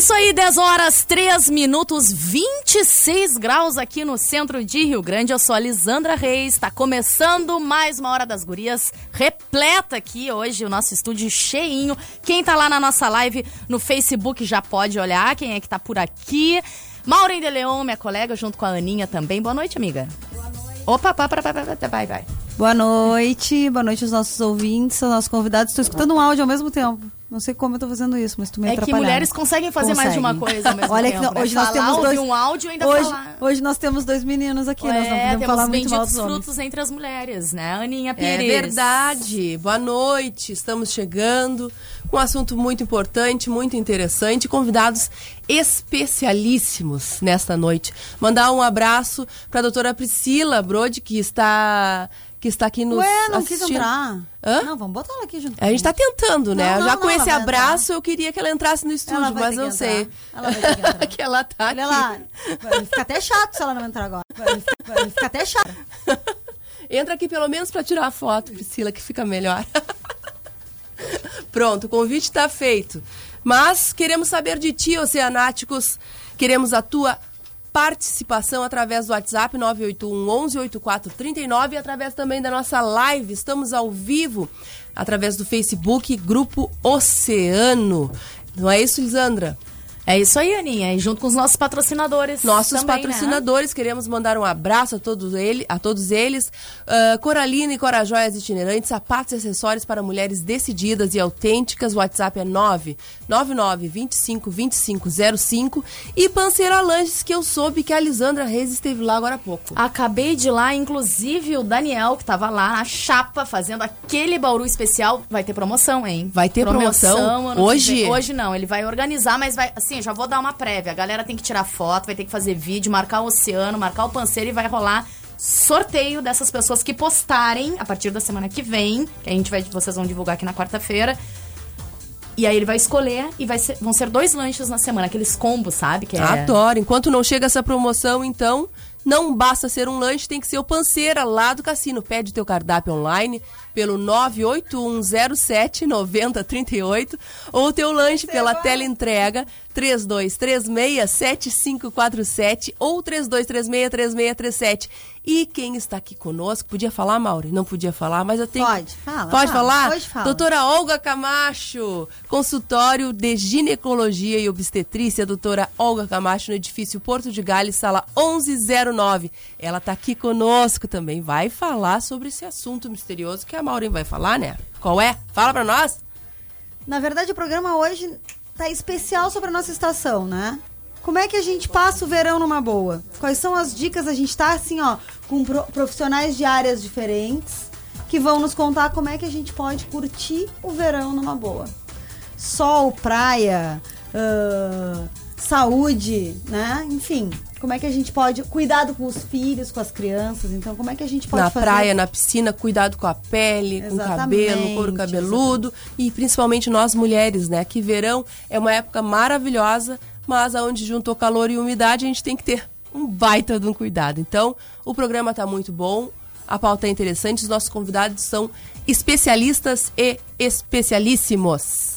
isso aí, 10 horas, 3 minutos, 26 graus aqui no centro de Rio Grande. Eu sou a Lisandra Reis, está começando mais uma Hora das Gurias, repleta aqui hoje, o nosso estúdio cheinho. Quem tá lá na nossa live no Facebook já pode olhar, quem é que tá por aqui. Maureen de Leon, minha colega, junto com a Aninha também. Boa noite, amiga. Boa noite. Opa, pá, pá, pá, pá, vai, vai. Boa noite, boa noite aos nossos ouvintes, aos nossos convidados. Estou escutando um áudio ao mesmo tempo. Não sei como eu tô fazendo isso, mas tu me É que mulheres conseguem fazer mais de uma coisa ao mesmo Olha tempo. que né? hoje nós temos dois um áudio ainda hoje, falar. hoje nós temos dois meninos aqui, nós não é, podemos temos falar muito mal benditos dos homens. frutos entre as mulheres, né? Aninha É Pires. verdade. Boa noite. Estamos chegando com um assunto muito importante, muito interessante, convidados especialíssimos nesta noite. Mandar um abraço para a doutora Priscila Brode, que está que está aqui nos Ué, não quis assistindo. entrar. Hã? Não, vamos botar ela aqui junto. A gente está tentando, né? Não, não, Já não, com ela esse abraço, entrar. eu queria que ela entrasse no estúdio, mas não sei. Ela vai ter que que ela tá Olha aqui. lá, vai ficar até chato se ela não entrar agora. Vai ficar até chato. Entra aqui pelo menos para tirar a foto, Priscila, que fica melhor. Pronto, o convite está feito. Mas queremos saber de ti, Oceanáticos. Queremos a tua participação através do WhatsApp 981 11 8439 e através também da nossa live. Estamos ao vivo através do Facebook Grupo Oceano. Não é isso, Lisandra? É isso aí, Aninha. E junto com os nossos patrocinadores. Nossos também, né? patrocinadores, queremos mandar um abraço a todos, ele, a todos eles. Ah, Coralina e Corajóias Itinerantes, sapatos e acessórios para mulheres decididas e autênticas. O WhatsApp é 999 25 25 05. E Panceira Lanches, que eu soube que a Lisandra Reis esteve lá agora há pouco. Acabei de ir lá, inclusive o Daniel, que tava lá na chapa, fazendo aquele bauru especial. Vai ter promoção, hein? Vai ter promoção? não Hoje? Hoje não, ele vai organizar, mas vai. Assim, já vou dar uma prévia. A galera tem que tirar foto, vai ter que fazer vídeo, marcar o oceano, marcar o panceiro e vai rolar sorteio dessas pessoas que postarem a partir da semana que vem, que a gente vai, vocês vão divulgar aqui na quarta-feira. E aí ele vai escolher e vai ser- vão ser dois lanches na semana, aqueles combos, sabe? Que é... Adoro. Enquanto não chega essa promoção, então, não basta ser um lanche, tem que ser o Panceira lá do cassino. Pede teu cardápio online pelo 981079038 ou teu lanche pela tela entrega 32367547 ou 32363637. E quem está aqui conosco, podia falar, Mauri? Não podia falar, mas eu tenho Pode, fala, Pode fala, falar? hoje fala. Doutora Olga Camacho, consultório de ginecologia e obstetrícia, doutora Olga Camacho, no edifício Porto de Gales, sala 1109. Ela está aqui conosco também, vai falar sobre esse assunto misterioso que a Maureen vai falar, né? Qual é? Fala pra nós. Na verdade, o programa hoje tá especial sobre a nossa estação, né? Como é que a gente passa o verão numa boa? Quais são as dicas? A gente tá assim, ó, com pro- profissionais de áreas diferentes que vão nos contar como é que a gente pode curtir o verão numa boa. Sol, praia, ah, saúde, né? Enfim, como é que a gente pode cuidado com os filhos, com as crianças? Então, como é que a gente pode na fazer praia, na piscina, cuidado com a pele, com o cabelo, Exatamente, couro cabeludo e principalmente nós mulheres, né? Que verão é uma época maravilhosa, mas aonde juntou calor e umidade, a gente tem que ter um baita de um cuidado. Então, o programa tá muito bom, a pauta é interessante, os nossos convidados são especialistas e especialíssimos.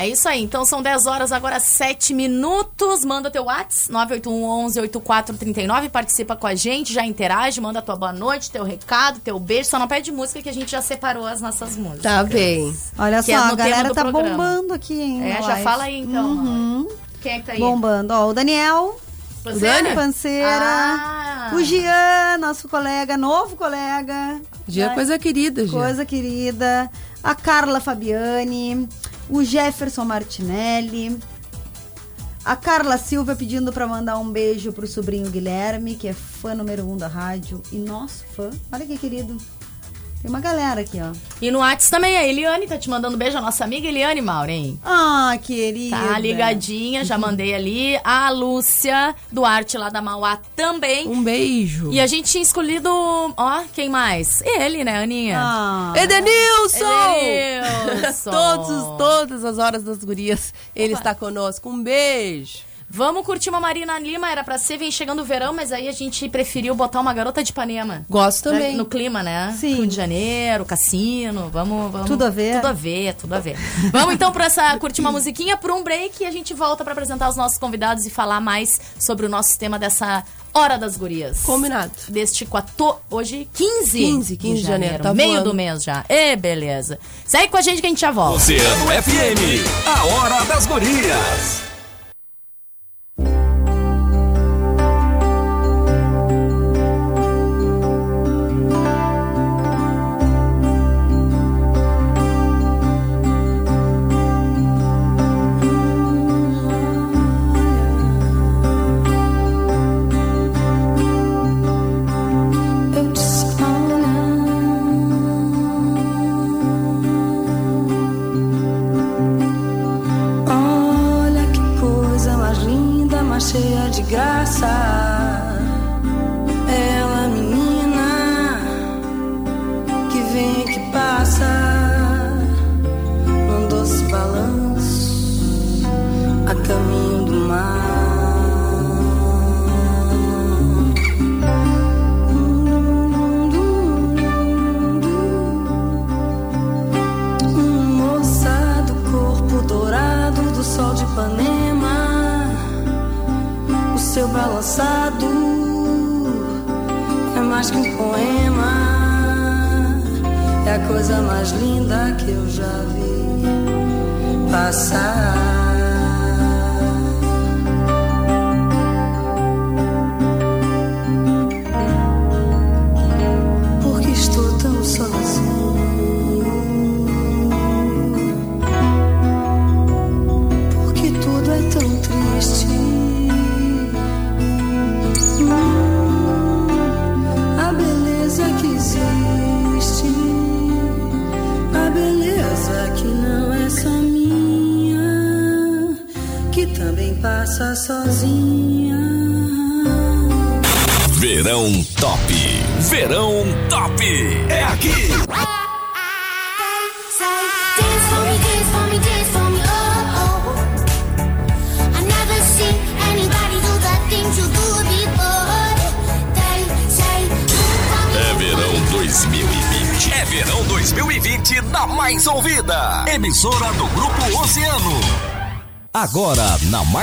É isso aí. Então são 10 horas, agora 7 minutos. Manda teu WhatsApp, 981-11-8439. Participa com a gente, já interage, manda tua boa noite, teu recado, teu beijo. Só não pede música que a gente já separou as nossas músicas. Tá bem. Olha Que é só, no a galera tá programa. bombando aqui, hein? É, já live. fala aí então. Uhum. Quem é que tá aí? Bombando. Ó, o Daniel, Panceira? Dani Panceira, Ah. o Gian, nosso colega, novo colega. Dia Ai, coisa querida, Gia. Coisa querida. A Carla Fabiani, o Jefferson Martinelli. A Carla Silva pedindo pra mandar um beijo pro sobrinho Guilherme, que é fã número um da rádio e nosso fã. Olha que querido. Tem uma galera aqui, ó. E no WhatsApp também a Eliane tá te mandando beijo, a nossa amiga Eliane Maureen. Ah, querida. Tá ligadinha, já mandei ali. A Lúcia Duarte lá da Mauá também. Um beijo. E a gente tinha escolhido, ó, quem mais? Ele, né, Aninha? Ah, Edenilson! Edenilson. Todos, todas as horas das gurias, ele está conosco. Um beijo. Vamos curtir uma Marina Lima, era pra ser, vem chegando o verão, mas aí a gente preferiu botar uma garota de Ipanema. Gosto também. No clima, né? Sim. Rio de Janeiro, cassino, vamos, vamos. Tudo a ver. Tudo a ver, tudo a ver. vamos então pra essa, curtir uma musiquinha, por um break, e a gente volta pra apresentar os nossos convidados e falar mais sobre o nosso tema dessa Hora das Gurias. Combinado. Deste 14, hoje 15, 15, 15 de janeiro, tá meio voando. do mês já. Ê, beleza. Segue com a gente que a gente já volta. Oceano FM, a hora das gurias.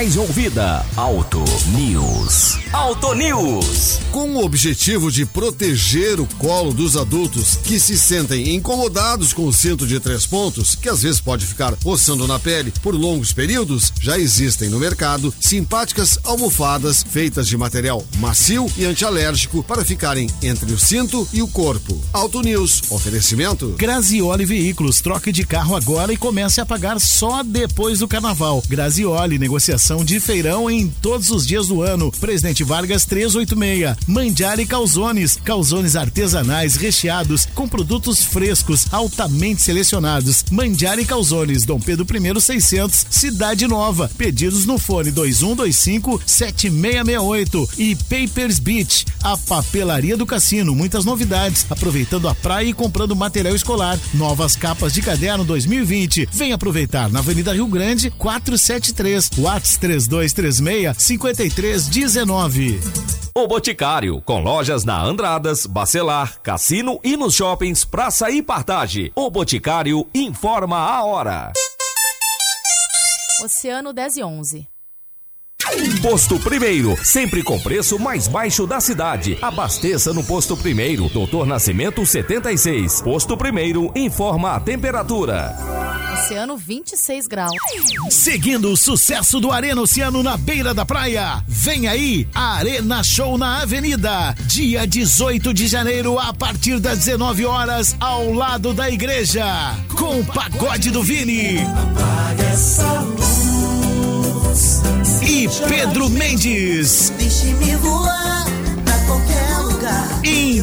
Mais ouvida, Auto News. Auto News. Com o objetivo de proteger o colo dos adultos que se sentem incomodados com o cinto de três pontos, que às vezes pode ficar roçando na pele por longos períodos, já existem no mercado simpáticas almofadas feitas de material macio e antialérgico para ficarem entre o cinto e o corpo. Auto News, oferecimento. Grazioli Veículos, troque de carro agora e comece a pagar só depois do carnaval. Grazioli, negociação de feirão em todos os dias do ano. Presidente Vargas 386. Mandiari Calzones, calzones artesanais recheados com produtos frescos, altamente selecionados. Mandiari Calzones, Dom Pedro I 600, Cidade Nova. Pedidos no fone 2125 7668 e Papers Beach, a papelaria do cassino. Muitas novidades, aproveitando a praia e comprando material escolar. Novas capas de caderno 2020. Vem aproveitar na Avenida Rio Grande 473, Whats 3236 5319. O Boticário, com lojas na Andradas, Bacelar, Cassino e nos shoppings Praça e Partage. O Boticário informa a hora. Oceano 10 e 11. Posto Primeiro, sempre com preço mais baixo da cidade. Abasteça no Posto Primeiro, Doutor Nascimento 76. Posto Primeiro informa a temperatura. Oceano 26 graus. Seguindo o sucesso do Arena Oceano na beira da praia, vem aí a Arena Show na Avenida, dia 18 de janeiro a partir das 19 horas ao lado da igreja, com o pagode do Vini. E Pedro Mendes. Deixe-me voar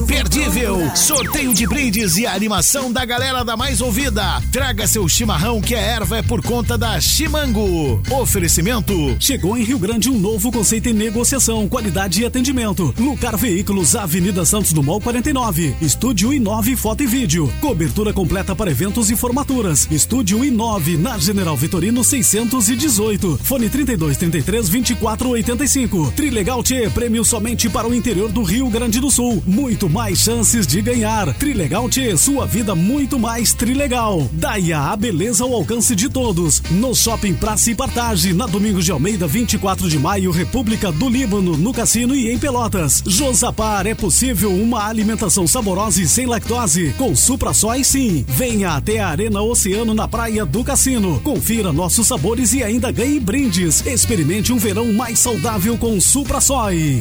Imperdível. Sorteio de brindes e a animação da galera da mais ouvida. Traga seu chimarrão que a erva é por conta da Chimango. Oferecimento. Chegou em Rio Grande um novo conceito em negociação, qualidade e atendimento. Lucar Veículos, Avenida Santos Dumont 49. Estúdio i9 Foto e Vídeo. Cobertura completa para eventos e formaturas. Estúdio i9 na General Vitorino 618. Fone 32 33 24 85. Trilegal T, prêmio somente para o interior do Rio Grande do Sul. Muito mais chances de ganhar. Trilegal T, sua vida muito mais trilegal. Daia, a beleza ao alcance de todos. No Shopping Praça e Partage, na Domingos de Almeida, 24 de maio, República do Líbano, no Cassino e em Pelotas. Josapar, é possível uma alimentação saborosa e sem lactose. Com Supra Soy, sim. Venha até a Arena Oceano na Praia do Cassino. Confira nossos sabores e ainda ganhe brindes. Experimente um verão mais saudável com Supra Soy.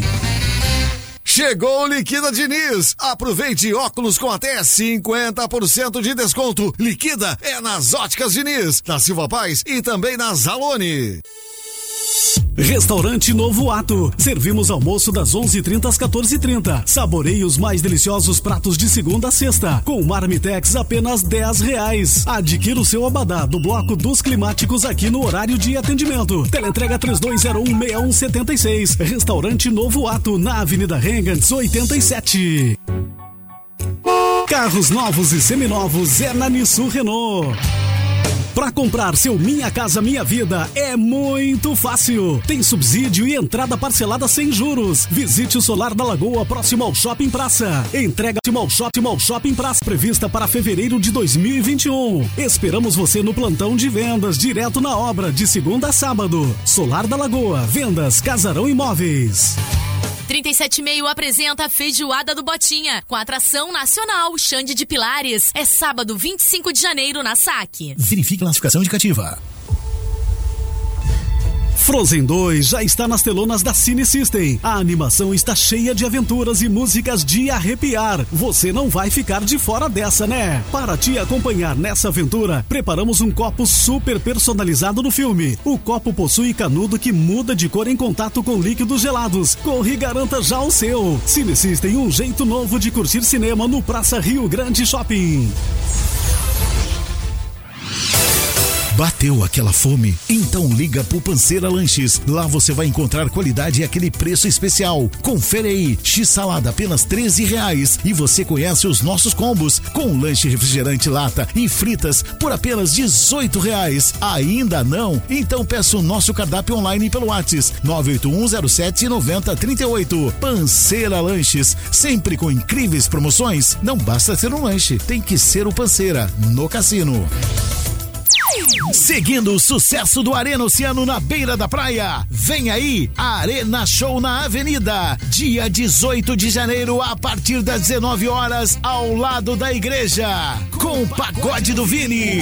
Chegou o Liquida Diniz. Aproveite óculos com até 50% de desconto. Liquida é nas Óticas Diniz, na Silva Paz e também na Zalone. Restaurante Novo Ato. Servimos almoço das 11:30 às 14:30. Saboreie os mais deliciosos pratos de segunda a sexta. Com Marmitex apenas 10 reais. Adquira o seu abadá do bloco dos climáticos aqui no horário de atendimento. Teleentrega 32016176. Restaurante Novo Ato na Avenida Rengants 87. Carros novos e seminovos é na Nissu Renault. Para comprar seu Minha Casa Minha Vida é muito fácil. Tem subsídio e entrada parcelada sem juros. Visite o Solar da Lagoa próximo ao Shopping Praça. Entrega ao Shopping ao Shopping Praça prevista para fevereiro de 2021. Esperamos você no plantão de vendas direto na obra de segunda a sábado. Solar da Lagoa, vendas Casarão Imóveis. 37,5 apresenta a Feijoada do Botinha, com atração nacional Xande de Pilares. É sábado 25 de janeiro na SAC. Verifique classificação indicativa. Frozen 2 já está nas telonas da Cine System. A animação está cheia de aventuras e músicas de arrepiar. Você não vai ficar de fora dessa, né? Para te acompanhar nessa aventura, preparamos um copo super personalizado no filme. O copo possui canudo que muda de cor em contato com líquidos gelados. Corre e garanta já o seu. Cine System, um jeito novo de curtir cinema no Praça Rio Grande Shopping. Bateu aquela fome? Então liga pro Panceira Lanches. Lá você vai encontrar qualidade e aquele preço especial. Confere aí, x-salada apenas 13 reais. E você conhece os nossos combos com lanche refrigerante lata e fritas por apenas 18 reais. Ainda não? Então peça o nosso cardápio online pelo WhatsApp 981079038. Panceira Lanches, sempre com incríveis promoções. Não basta ser um lanche, tem que ser o Panceira no cassino. Seguindo o sucesso do Arena Oceano na beira da praia, vem aí a Arena Show na Avenida, dia 18 de janeiro a partir das 19 horas ao lado da igreja, com o pagode do Vini.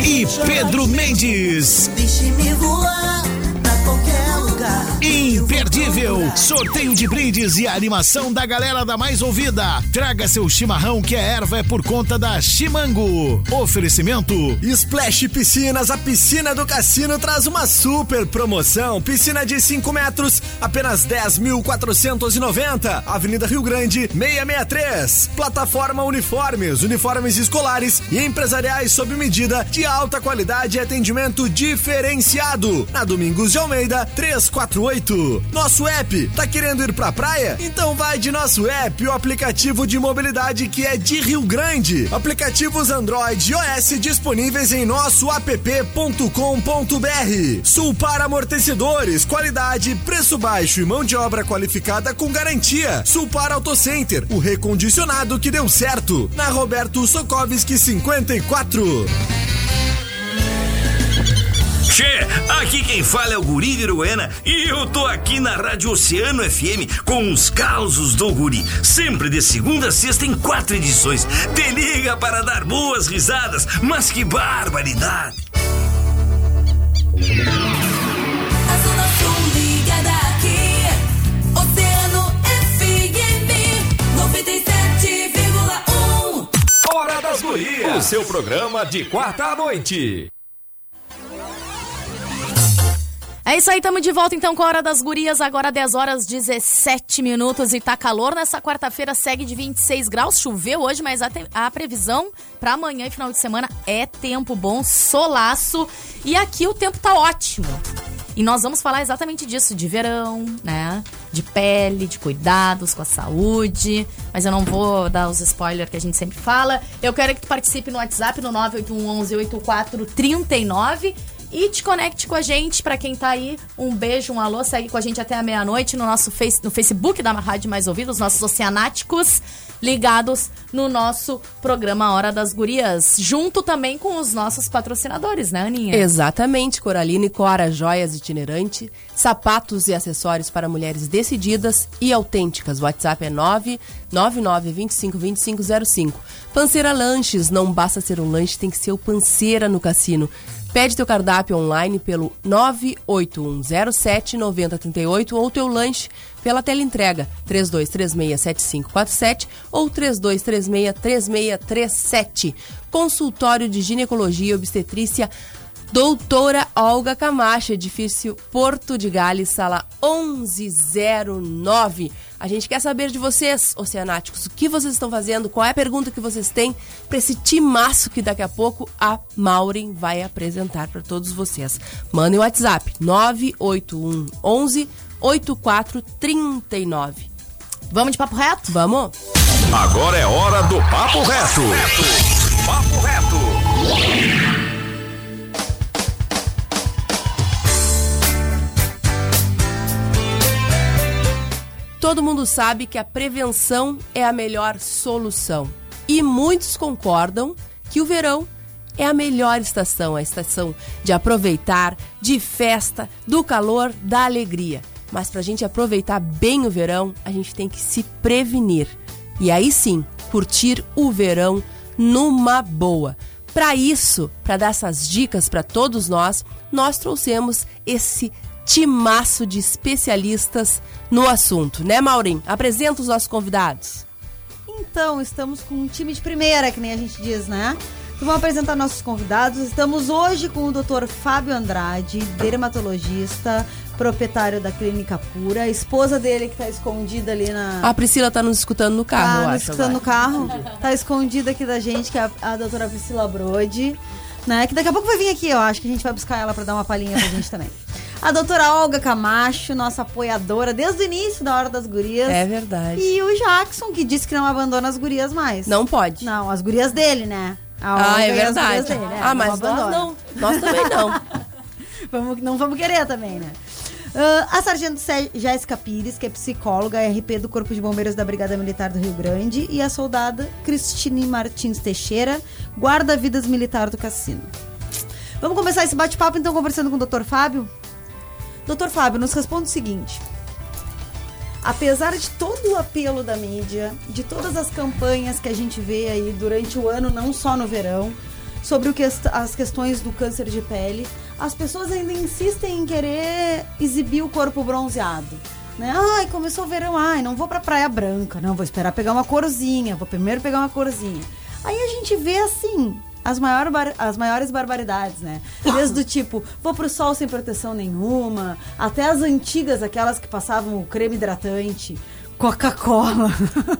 E Pedro Mendes. Deixe-me voar pra qualquer lugar. Imperdível, sorteio de brindes e a animação da galera da mais ouvida. Traga seu chimarrão que a erva é por conta da Chimango. Oferecimento Splash Piscinas, a piscina do cassino traz uma super promoção. Piscina de 5 metros, apenas 10.490. Avenida Rio Grande, 663. Plataforma Uniformes, uniformes escolares e empresariais sob medida de alta qualidade e atendimento diferenciado. Na Domingos de Almeida, 348. Nosso app, tá querendo ir pra praia? Então vai de nosso app, o aplicativo de mobilidade que é de Rio Grande. Aplicativos Android e iOS disponíveis em nosso app.com.br. Sulpar Amortecedores, qualidade, preço baixo e mão de obra qualificada com garantia. Sulpar Auto Center, o recondicionado que deu certo. Na Roberto Sokovski 54. Che, aqui quem fala é o Guri Viruena e eu tô aqui na Rádio Oceano FM com os causos do Guri. Sempre de segunda a sexta em quatro edições. Te liga para dar boas risadas, mas que barbaridade! A Zona Sul ligada aqui. Oceano FM 97,1. Hora das Gurias. O seu programa de quarta à noite. É isso aí, estamos de volta então com a Hora das Gurias, agora 10 horas 17 minutos e tá calor. Nessa quarta-feira segue de 26 graus, choveu hoje, mas a, a previsão para amanhã e final de semana é tempo bom, solaço. E aqui o tempo tá ótimo. E nós vamos falar exatamente disso, de verão, né? De pele, de cuidados com a saúde. Mas eu não vou dar os spoilers que a gente sempre fala. Eu quero que tu participe no WhatsApp no 981118439 e te conecte com a gente. Pra quem tá aí, um beijo, um alô. Segue com a gente até a meia-noite no nosso face, no Facebook da Rádio Mais Ouvidos, os nossos oceanáticos ligados no nosso programa Hora das Gurias. Junto também com os nossos patrocinadores, né, Aninha? Exatamente, Coralina e Cora Joias Itinerante, sapatos e acessórios para mulheres decididas e autênticas. WhatsApp é 999252505. Panceira Lanches, não basta ser um lanche, tem que ser o Panceira no cassino. Pede teu cardápio online pelo 981079038 ou teu lanche pela teleentrega 32367547 ou 32363637. Consultório de Ginecologia e Obstetrícia Doutora Olga Camacho, edifício Porto de Gales, sala 1109. A gente quer saber de vocês, oceanáticos, o que vocês estão fazendo, qual é a pergunta que vocês têm para esse timaço que daqui a pouco a Maureen vai apresentar para todos vocês. Mandem o WhatsApp 981 11 8439. Vamos de papo reto? Vamos? Agora é hora do Papo Reto. Papo Reto. Todo mundo sabe que a prevenção é a melhor solução. E muitos concordam que o verão é a melhor estação, a estação de aproveitar, de festa, do calor, da alegria. Mas para a gente aproveitar bem o verão, a gente tem que se prevenir. E aí sim, curtir o verão numa boa. Para isso, para dar essas dicas para todos nós, nós trouxemos esse timaço de especialistas no assunto, né, Maurim? Apresenta os nossos convidados. Então, estamos com um time de primeira, que nem a gente diz, né? Então, vamos apresentar nossos convidados. Estamos hoje com o Dr. Fábio Andrade, dermatologista, proprietário da Clínica Pura, a esposa dele que tá escondida ali na. A Priscila tá nos escutando no carro, eu tá nos acho. escutando no agora. carro. Tá escondida aqui da gente, que é a, a doutora Priscila Brode. Né? Que daqui a pouco vai vir aqui, eu acho que a gente vai buscar ela pra dar uma palhinha pra gente também. A doutora Olga Camacho, nossa apoiadora desde o início da Hora das Gurias. É verdade. E o Jackson, que disse que não abandona as gurias mais. Não pode. Não, as gurias dele, né? A Ah, Olga é e as verdade. dele, é, ah, mas nós abandona. não. Nós também não. Vamos, não vamos querer também, né? Ah, a sargento Jéssica Pires, que é psicóloga, RP do Corpo de Bombeiros da Brigada Militar do Rio Grande, e a soldada Cristine Martins Teixeira, guarda-vidas militar do Cassino. Vamos começar esse bate-papo, então, conversando com o Dr. Fábio. Doutor Fábio, nos responde o seguinte. Apesar de todo o apelo da mídia, de todas as campanhas que a gente vê aí durante o ano, não só no verão, sobre que as questões do câncer de pele, as pessoas ainda insistem em querer exibir o corpo bronzeado. Né? Ai, começou o verão, ai, não vou pra Praia Branca, não, vou esperar pegar uma corzinha, vou primeiro pegar uma corzinha. Aí a gente vê assim, as, maior bar- as maiores barbaridades, né? Desde do tipo, vou pro sol sem proteção nenhuma, até as antigas, aquelas que passavam o creme hidratante, Coca-Cola.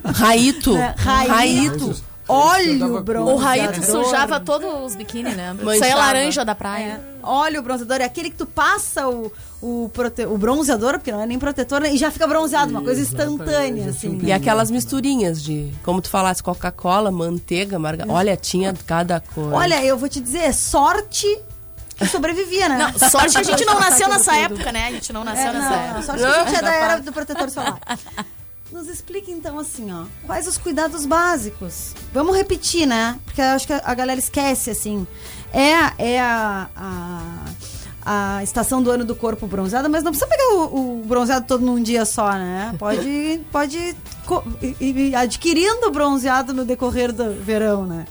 Raito. Né? Raito. Raito. Óleo bronzeador. O Raito sujava todos os biquíni, né? Isso aí é laranja da praia. É, óleo bronzeador é aquele que tu passa o, o, prote... o bronzeador, porque não é nem protetor, né? e já fica bronzeado, uma coisa instantânea, assim. E aquelas misturinhas de, como tu falasse, Coca-Cola, manteiga, margarina. Olha, tinha cada cor. Olha, eu vou te dizer, é sorte que sobrevivia, né? Não, sorte que a gente não nasceu nessa época, né? A gente não nasceu É, nessa não, época. sorte que a gente é da era do protetor solar. Nos explique então assim, ó, quais os cuidados básicos? Vamos repetir, né? Porque eu acho que a galera esquece assim. É, a- é a, a, a estação do ano do corpo bronzeado, mas não precisa pegar o, o bronzeado todo num dia só, né? Pode, pode ir- ir adquirindo o bronzeado no decorrer do verão, né?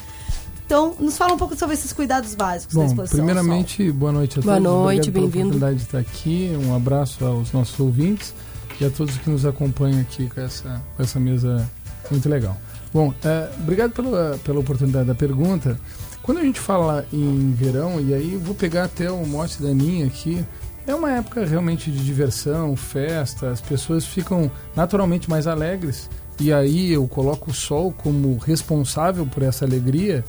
Então, nos fala um pouco sobre esses cuidados básicos da Bom, exposição. ao primeiramente, boa noite a Boa todos. noite, Obrigado pela bem-vindo. oportunidade de estar aqui. Um abraço aos nossos ouvintes e a todos que nos acompanham aqui com essa, com essa mesa muito legal. Bom, é, obrigado pela, pela oportunidade da pergunta. Quando a gente fala em verão, e aí vou pegar até o mote da Aninha aqui, É uma época realmente de diversão, festa, as pessoas ficam naturalmente mais alegres. E aí eu coloco o sol como responsável por essa alegria,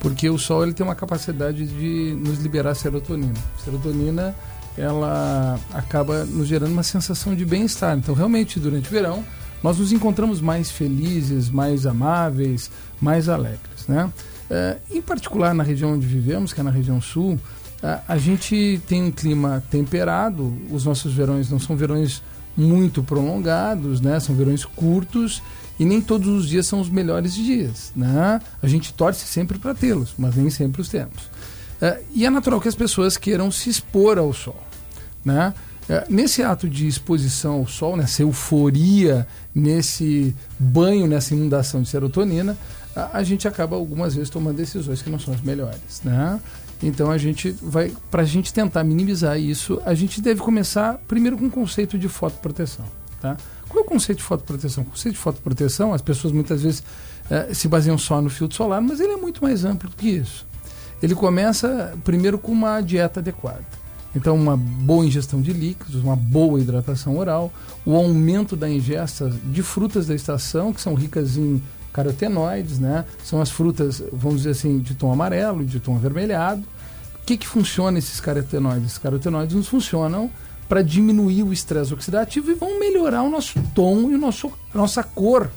porque o sol ele tem uma capacidade de nos liberar serotonina. Serotonina ela acaba nos gerando uma sensação de bem-estar. Então, realmente, durante o verão, nós nos encontramos mais felizes, mais amáveis, mais alegres. Né? Eh, em particular, na região onde vivemos, que é na região sul, a, a gente tem um clima temperado, os nossos verões não são verões muito prolongados, né? são verões curtos e nem todos os dias são os melhores dias. Né? A gente torce sempre para tê-los, mas nem sempre os temos. Eh, e é natural que as pessoas queiram se expor ao sol. Né? Eh, nesse ato de exposição ao sol, nessa euforia, nesse banho, nessa inundação de serotonina, a, gente acaba algumas vezes tomando decisões que não são as melhores. Né? Então a gente vai, para a gente tentar minimizar isso, a gente deve começar primeiro com o conceito de fotoproteção. Tá? Qual é o conceito de fotoproteção? O conceito de fotoproteção, as pessoas muitas vezes eh, se baseiam só no filtro solar, mas ele é muito mais amplo do que isso. Ele começa primeiro com uma dieta adequada. Então, uma boa ingestão de líquidos, uma boa hidratação oral, o aumento da ingesta de frutas da estação, que são ricas em carotenoides, né? São as frutas, vamos dizer assim, de tom amarelo, de tom avermelhado. O que, que funciona esses carotenoides? Esses carotenoides nos funcionam para diminuir o estresse oxidativo e vão melhorar o nosso tom e o nosso, a nossa cor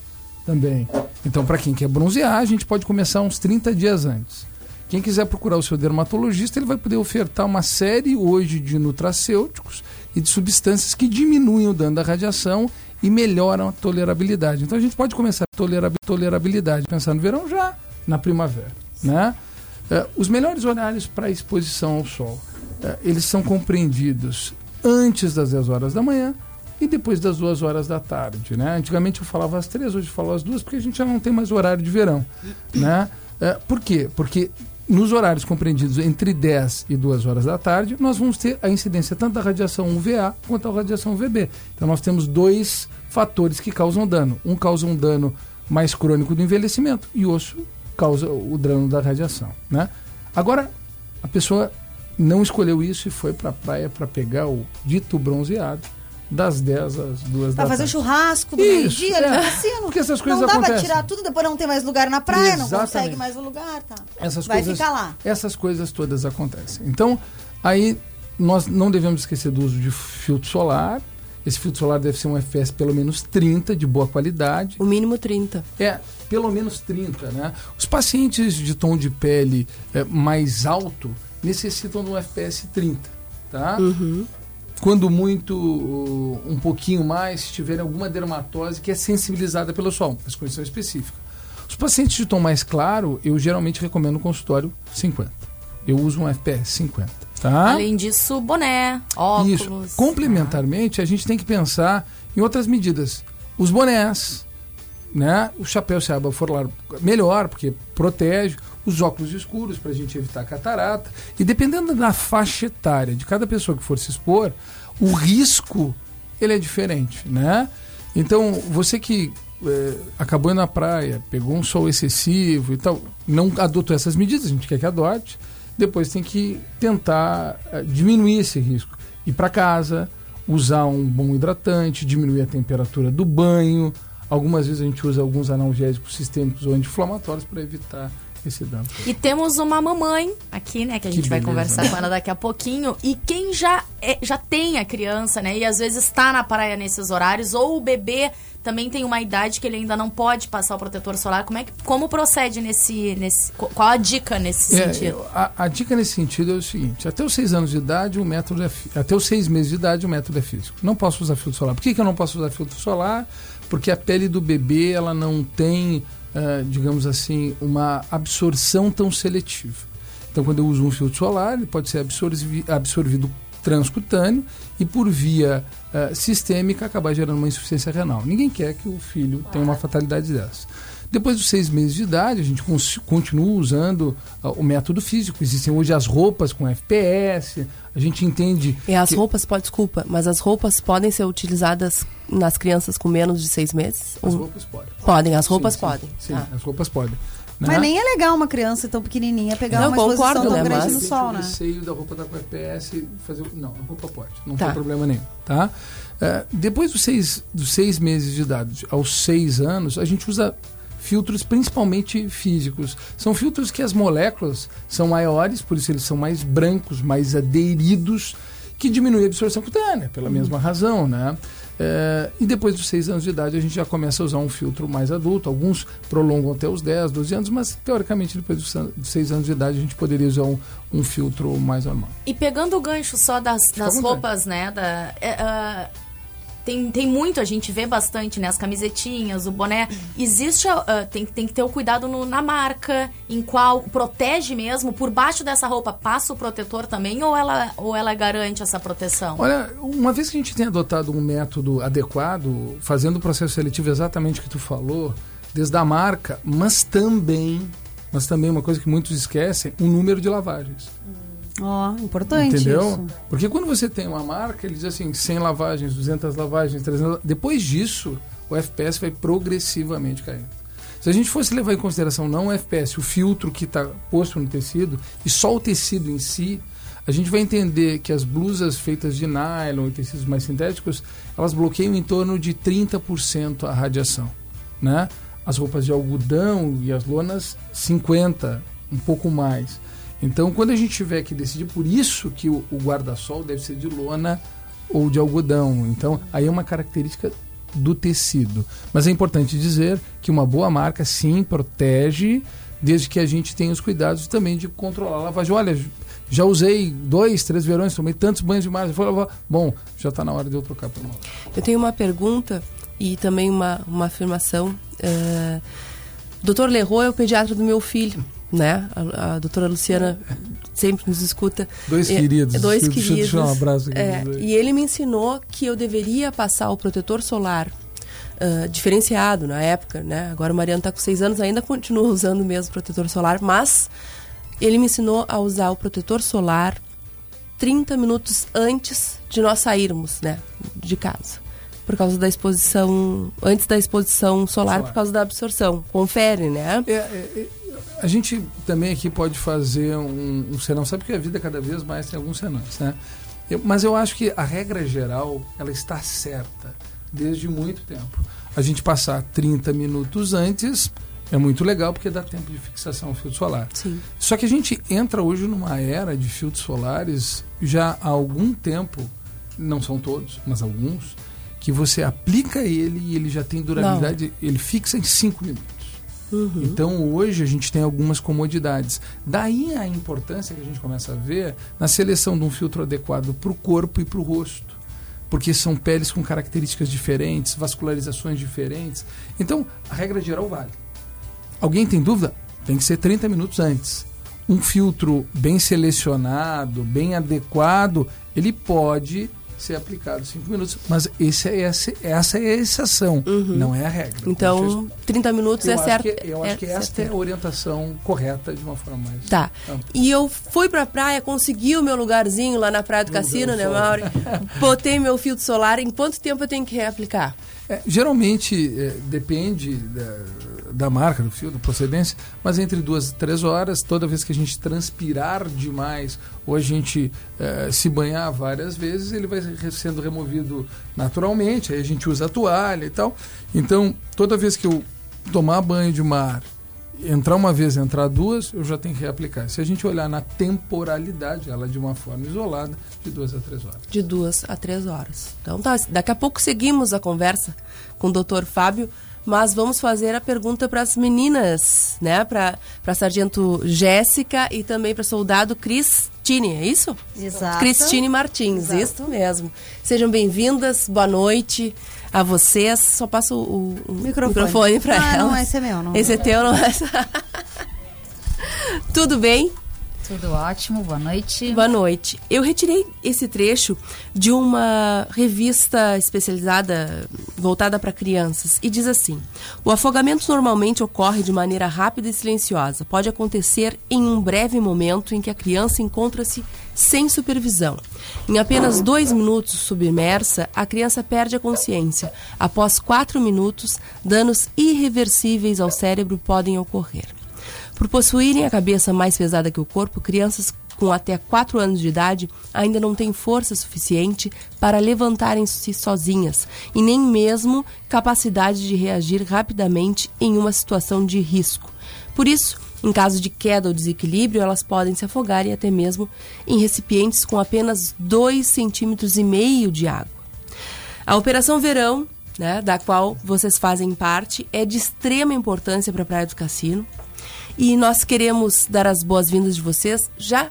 também. Então, para quem quer bronzear, a gente pode começar uns 30 dias antes. Quem quiser procurar o seu dermatologista, ele vai poder ofertar uma série hoje de nutracêuticos e de substâncias que diminuem o dano da radiação e melhoram a tolerabilidade. Então a gente pode começar a tolerar tolerabilidade pensando no verão já na primavera, né? Eh, os melhores horários para exposição ao sol, eh, eles são compreendidos antes das 10 horas da manhã e depois das 2 horas da tarde, né? Antigamente eu falava às 3, hoje eu falo às 2 porque a gente já não tem mais horário de verão, né? Eh, por quê? Porque nos horários compreendidos entre 10 e 2 horas da tarde, nós vamos ter a incidência tanto da radiação UVA quanto da radiação UVB. Então nós temos dois fatores que causam dano. Um causa um dano mais crônico do envelhecimento e o outro causa o dano da radiação, né? Agora, a pessoa não escolheu isso e foi para a praia para pegar o dito bronzeado das 10 às 2 Pra da fazer o tarde. churrasco do meio-dia é. no cassino. Porque essas coisas não dá pra acontecem. tirar tudo, depois não tem mais lugar na praia, não Exatamente. consegue mais o lugar, tá? Essas Vai coisas, ficar lá. Essas coisas todas acontecem. Então, aí nós não devemos esquecer do uso de filtro solar. Esse filtro solar deve ser um FPS pelo menos 30, de boa qualidade. O mínimo 30. É, pelo menos 30, né? Os pacientes de tom de pele é, mais alto necessitam de um FPS 30, tá? Quando muito, uh, um pouquinho mais, se tiverem alguma dermatose que é sensibilizada pelo sol, as condição específica. Os pacientes de tom mais claro, eu geralmente recomendo um consultório 50. Eu uso um FPS 50, tá? Além disso, boné, óculos. Isso. Complementarmente, a gente tem que pensar em outras medidas. Os bonés, né? O chapéu se aba for lá melhor, porque protege. Os óculos escuros para a gente evitar catarata. E dependendo da faixa etária de cada pessoa que for se expor, o risco ele é diferente, né? Então, você que eh, acabou na praia, pegou um sol excessivo e tal, não adotou essas medidas, a gente quer que adote, depois tem que tentar eh, diminuir esse risco. Ir para casa, usar um bom hidratante, diminuir a temperatura do banho. Algumas vezes a gente usa alguns analgésicos sistêmicos ou anti-inflamatórios para evitar esse dano. E temos uma mamãe aqui, né, que a Que gente vai beleza, conversar né? com ela daqui a pouquinho. E quem já, é- já tem a criança, né, e às vezes está na praia nesses horários, ou o bebê também tem uma idade que ele ainda não pode passar o protetor solar, como é que, como procede nesse, nesse, qu- qual a dica nesse É, sentido? a, a dica nesse sentido é o seguinte: até os seis anos de idade, o método é até os seis meses de idade, o método é físico. Não posso usar filtro solar. Por que, que eu não posso usar filtro solar? Porque a pele do bebê ela não tem, ah, digamos assim, uma absorção tão seletiva. Então, quando eu uso um filtro solar, ele pode ser absorvi- absorvido transcutâneo e por via ah, sistêmica acabar gerando uma insuficiência renal. Ninguém quer que o filho tenha uma fatalidade dessa. Depois dos seis meses de idade, a gente continua usando ah, o método físico. Existem hoje as roupas com FPS, a gente entende. E as que- roupas, pode, desculpa, mas as roupas podem ser utilizadas nas crianças com menos de seis meses? As Ou- roupas podem. Podem, as roupas Sim, sim, podem. Sim, Tá. as roupas podem. né? Mas nem é legal uma criança tão pequenininha pegar Não, uma concordo, exposição tão né, grande mas- no sol, o né? receio da roupa tá com FPS e fazer. o- Não, a roupa pode. Não Tá. tem problema nenhum, tá? É, depois dos seis, dos seis meses de idade aos seis anos, a gente usa filtros principalmente físicos. São filtros que as moléculas são maiores, por isso eles são mais brancos, mais aderidos, que diminuem a absorção cutânea, pela mesma razão, né? É, e depois dos seis anos de idade a gente já começa a usar um filtro mais adulto. Alguns prolongam até os 10, 12 anos, mas teoricamente depois dos san- dos seis anos de idade a gente poderia usar um, um filtro mais normal. E pegando o gancho só das, das roupas, né? Da, é, ah, tem, tem muito, a gente vê bastante, né? As camisetinhas, o boné. Existe, ah, tem, tem que ter o cuidado no- na marca, em qual protege mesmo. Por baixo dessa roupa, passa o protetor também ou ela, ou ela garante essa proteção? Olha, uma vez que a gente tem adotado um método adequado, fazendo o processo seletivo exatamente o que tu falou, desde a marca, mas também, mas também uma coisa que muitos esquecem, o número de lavagens. Ó, importante Entendeu? isso. Porque quando você tem uma marca, ele diz assim, 100 lavagens, 200 lavagens, 300... Depois disso, o FPS vai progressivamente caindo. Se a gente fosse levar em consideração não o FPS, o filtro que está posto no tecido, e só o tecido em si, a gente vai entender que as blusas feitas de nylon e tecidos mais sintéticos, elas bloqueiam em torno de 30% a radiação, né? As roupas de algodão e as lonas, 50%, um pouco mais. Então, quando a gente tiver que decidir, por isso que o, guarda-sol deve ser de lona ou de algodão. Então, aí é uma característica do tecido. Mas é importante dizer que uma boa marca, sim, protege, desde que a gente tenha os cuidados também de controlar a lavagem. Olha, já usei dois, três verões, tomei tantos banhos de mar. Vou lavar. Bom, já está na hora de eu trocar por novo. Eu tenho uma pergunta e também uma, uma afirmação. É, Doutor Leroy é o pediatra do meu filho, né? A, a doutora Luciana sempre nos escuta. Dois É, queridos. Dois Deixa eu queridos. deixar um abraço aqui É, e ele me ensinou que eu deveria passar o protetor solar ah, diferenciado na época, né? Agora o Mariano está com seis anos, ainda continua usando o mesmo protetor solar, mas ele me ensinou a usar o protetor solar 30 minutos antes de nós sairmos, né, de casa. Por causa da exposição, antes da exposição solar, Solar. por causa da absorção. Confere, né? É, é, é, a gente também aqui pode fazer um, um senão, sabe que a vida cada vez mais tem alguns senões, né? Eu- mas eu acho que a regra geral, ela está certa desde muito tempo. A gente passar 30 minutos antes é muito legal porque dá tempo de fixação ao filtro solar. Sim. Só que a gente entra hoje numa era de filtros solares já há algum tempo, não são todos, mas alguns, que você aplica ele e ele já tem durabilidade, ele fixa em 5 minutos. Então hoje a gente tem algumas comodidades. Daí a importância que a gente começa a ver na seleção de um filtro adequado para o corpo e para o rosto. Porque são peles com características diferentes, vascularizações diferentes. Então, a regra geral vale. Alguém tem dúvida? Tem que ser 30 minutos antes. Um filtro bem selecionado, bem adequado, ele pode ser aplicado 5 minutos. Mas esse é, essa, essa é a exceção, não é a regra. Então, 30 minutos eu é certo. Eu acho é que esta é a orientação correta de uma forma mais. Tá. ampla. E eu fui pra praia, consegui o meu lugarzinho lá na Praia do Cassino, né, Mauri? Botei meu filtro solar. Em quanto tempo eu tenho que reaplicar? É, geralmente é, depende da, da marca, do fio, da procedência, mas entre duas e três horas, toda vez que a gente transpirar demais ou a gente é, se banhar várias vezes, ele vai sendo removido naturalmente, aí a gente usa a toalha e tal. Então, toda vez que eu tomar banho de mar, entrar uma vez, entrar duas, eu já tenho que reaplicar. Se a gente olhar na temporalidade, ela de uma forma isolada, de duas a três horas. De duas a três horas. Então tá, daqui a pouco seguimos a conversa com o doutor Fábio, mas vamos fazer a pergunta para as meninas, né? Para a sargento Jéssica e também para soldado Cristine, é isso? Exato. Cristine Martins, Exato. isso mesmo. Sejam bem-vindas, boa noite a vocês. Só passo o, o Microfone. microfone para Ah, elas. não, esse é meu, não. Esse é teu, não é? Tudo bem? Tudo ótimo, boa noite. Boa noite. Eu retirei esse trecho de uma revista especializada voltada para crianças e diz assim: O afogamento normalmente ocorre de maneira rápida e silenciosa. Pode acontecer em um breve momento em que a criança encontra-se sem supervisão. Em apenas dois minutos submersa, a criança perde a consciência. Após quatro minutos, danos irreversíveis ao cérebro podem ocorrer. Por possuírem a cabeça mais pesada que o corpo, crianças com até 4 anos de idade ainda não têm força suficiente para levantarem-se sozinhas e nem mesmo capacidade de reagir rapidamente em uma situação de risco. Por isso, em caso de queda ou desequilíbrio, elas podem se afogar e até mesmo em recipientes com apenas 2,5 centímetros e meio de água. A Operação Verão, né, da qual vocês fazem parte, é de extrema importância para a Praia do Cassino. E nós queremos dar as boas-vindas de vocês, já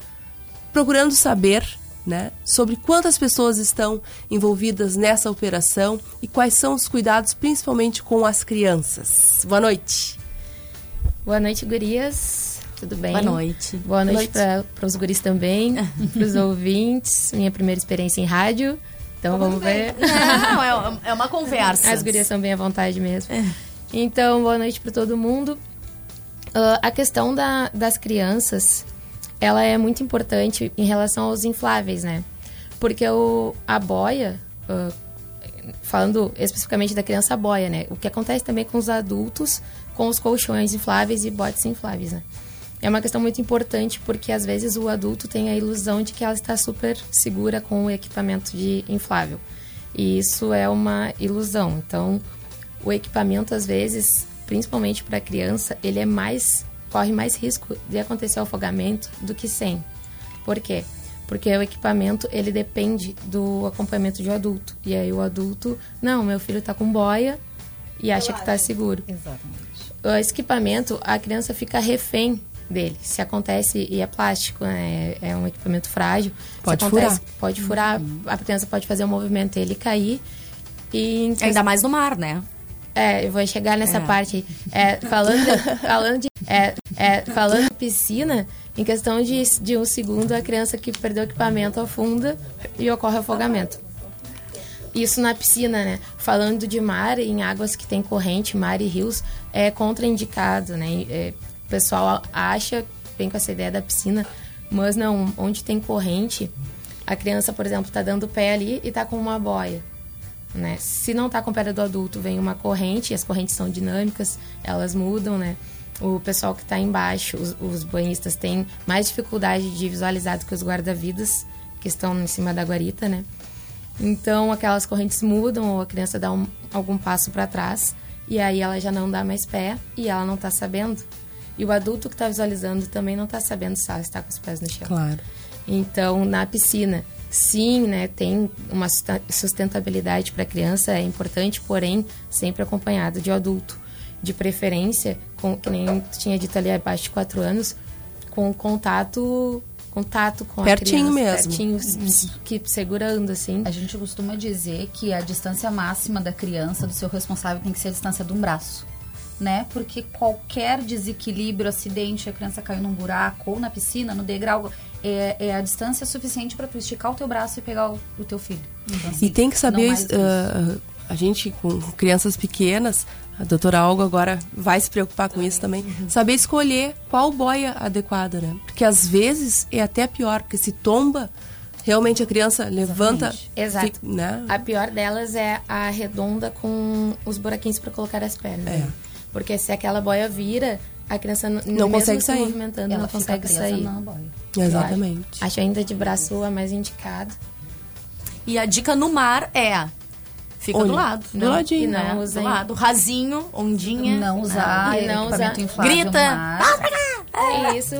procurando saber né, sobre quantas pessoas estão envolvidas nessa operação e quais são os cuidados, principalmente com as crianças. Boa noite. Boa noite, gurias. Tudo bem? Boa noite. Boa noite, para os guris também, para os ouvintes. Minha primeira experiência em rádio. Então vamos, ver. Não, é, é uma conversa. As gurias são bem à vontade mesmo. Então, boa noite para todo mundo. Uh, a questão da, das crianças, ela é muito importante em relação aos infláveis, né? Porque o, a boia, uh, falando especificamente da criança boia, né? O que acontece também com os adultos, com os colchões infláveis e botes infláveis, né? É uma questão muito importante porque às vezes o adulto tem a ilusão de que ela está super segura com o equipamento de inflável. E isso é uma ilusão. Então, o equipamento às vezes principalmente para criança, ele é mais corre mais risco de acontecer o afogamento do que sem. Por quê? Porque o equipamento ele depende do acompanhamento de um adulto. E aí o adulto, não, meu filho está com boia e acha que está seguro. Exatamente. Esse equipamento, a criança fica refém dele. Se acontece, e é plástico, né? é um equipamento frágil. Pode se acontece, furar. Pode furar, a criança pode fazer um movimento e ele cair. E Ainda mais no mar, né? É, eu vou chegar nessa É. parte. É, falando, falando de, é, é, falando de piscina, em questão de, de um segundo, a criança que perdeu o equipamento afunda e ocorre afogamento. Isso na piscina, né? Falando de mar, em águas que tem corrente, mar e rios, é contraindicado, né? É, o pessoal acha, vem com essa ideia da piscina, mas não, onde tem corrente, a criança, por exemplo, tá dando pé ali e tá com uma boia né? Se não tá com pedra do adulto, vem uma corrente, e as correntes são dinâmicas, elas mudam, né? O pessoal que está embaixo, os, os banhistas, têm mais dificuldade de visualizar do que os guarda-vidas, que estão em cima da guarita, né? Então, aquelas correntes mudam, ou a criança dá um- algum passo para trás, e aí ela já não dá mais pé, e ela não tá sabendo. E o adulto que está visualizando também não tá sabendo se ela está com os pés no chão. Claro. Então, na piscina, sim, né, tem uma sustentabilidade para a criança, é importante, porém, sempre acompanhado de adulto. De preferência, com, que nem tinha dito ali abaixo de 4 anos, com contato contato com Pertinho a criança. mesmo. Pertinho, que segurando, assim. A gente costuma dizer que a distância máxima da criança, do seu responsável, tem que ser a distância de um braço. Né? Porque qualquer desequilíbrio, acidente, a criança caiu num buraco ou na piscina, no degrau, é, é a distância suficiente para tu esticar o teu braço e pegar o, o teu filho. Então, assim, E tem que saber, ah, a gente com crianças pequenas, a doutora Alga agora vai se preocupar com isso também, saber escolher qual boia adequada, né? Porque às vezes é até pior, porque se tomba, realmente a criança levanta, Exato. fica, né? A pior delas é a redonda com os buraquinhos para colocar as pernas. É. Porque se aquela boia vira, a criança Não mesmo consegue se sair. movimentando, Ela não fica consegue presa sair. na boia. Exatamente. Eu Acho ainda de braço a mais indicado. E a dica no mar é. Fica Olha, do lado. do ladinho. E não né? usem- Do lado. Rasinho, ondinha. Não usar E não equipamento usar- Grita. no mar. É isso.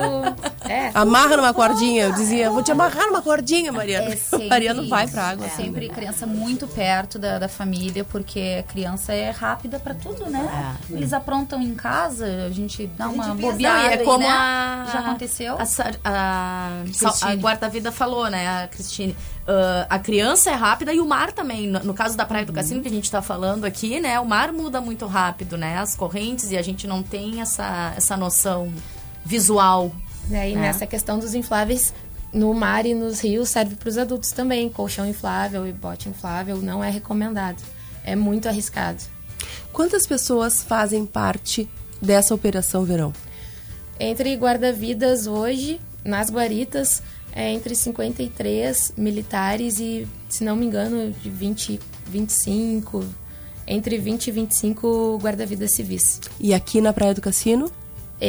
É. Amarra numa cordinha, eu dizia, vou te amarrar numa cordinha, Mariana. É sempre vai pra água. É assim, sempre né? criança muito perto da, da família, porque a criança é rápida pra tudo, né? Eles aprontam em casa, a gente dá uma Não, bobeada. é como né? a... Já aconteceu? A, a, Cristine. a guarda-vida falou, né, a Cristine. Ah, a criança é rápida e o mar também. No, no caso da Praia do Cassino, que a gente tá falando aqui, né, o mar muda muito rápido, né? As correntes e a gente não tem essa, essa noção visual Né? E É. nessa questão dos infláveis, no mar e nos rios serve para os adultos também. Colchão inflável e bote inflável não é recomendado. É muito arriscado. Quantas pessoas fazem parte dessa operação verão? Entre guarda-vidas hoje, nas guaritas, é entre 53 militares e, se não me engano, de 20, 25, entre 20 e 25 guarda-vidas civis. E aqui na Praia do Cassino?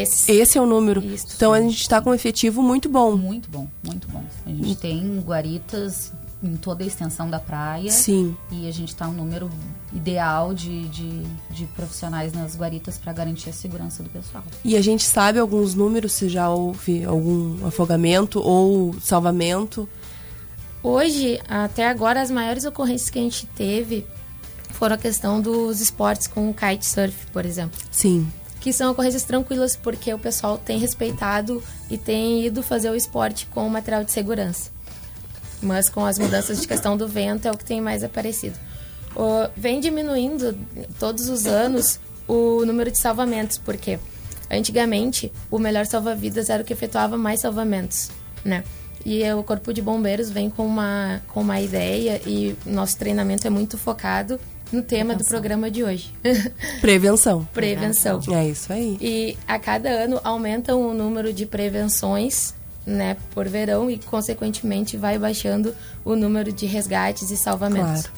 Esse. Esse é o número. Isso. Então a gente está com um efetivo muito bom. Muito bom, muito bom. A gente tem guaritas em toda a extensão da praia. Sim. E a gente está um número ideal de, de, de profissionais nas guaritas para garantir a segurança do pessoal. E a gente sabe alguns números, se já houve algum afogamento ou salvamento. Hoje, até agora, as maiores ocorrências que a gente teve foram a questão dos esportes com o kitesurf, por exemplo. Sim. Que são ocorrências tranquilas, porque o pessoal tem respeitado e tem ido fazer o esporte com o material de segurança. Mas com as mudanças de questão do vento é o que tem mais aparecido. O- vem diminuindo todos os anos o número de salvamentos, porque antigamente o melhor salva-vidas era o que efetuava mais salvamentos, né? E o Corpo de Bombeiros vem com uma, com uma ideia e nosso treinamento é muito focado no tema do programa de hoje. Prevenção. Prevenção. É isso aí. E a cada ano aumenta o número de prevenções, né, por verão e consequentemente vai baixando o número de resgates e salvamentos.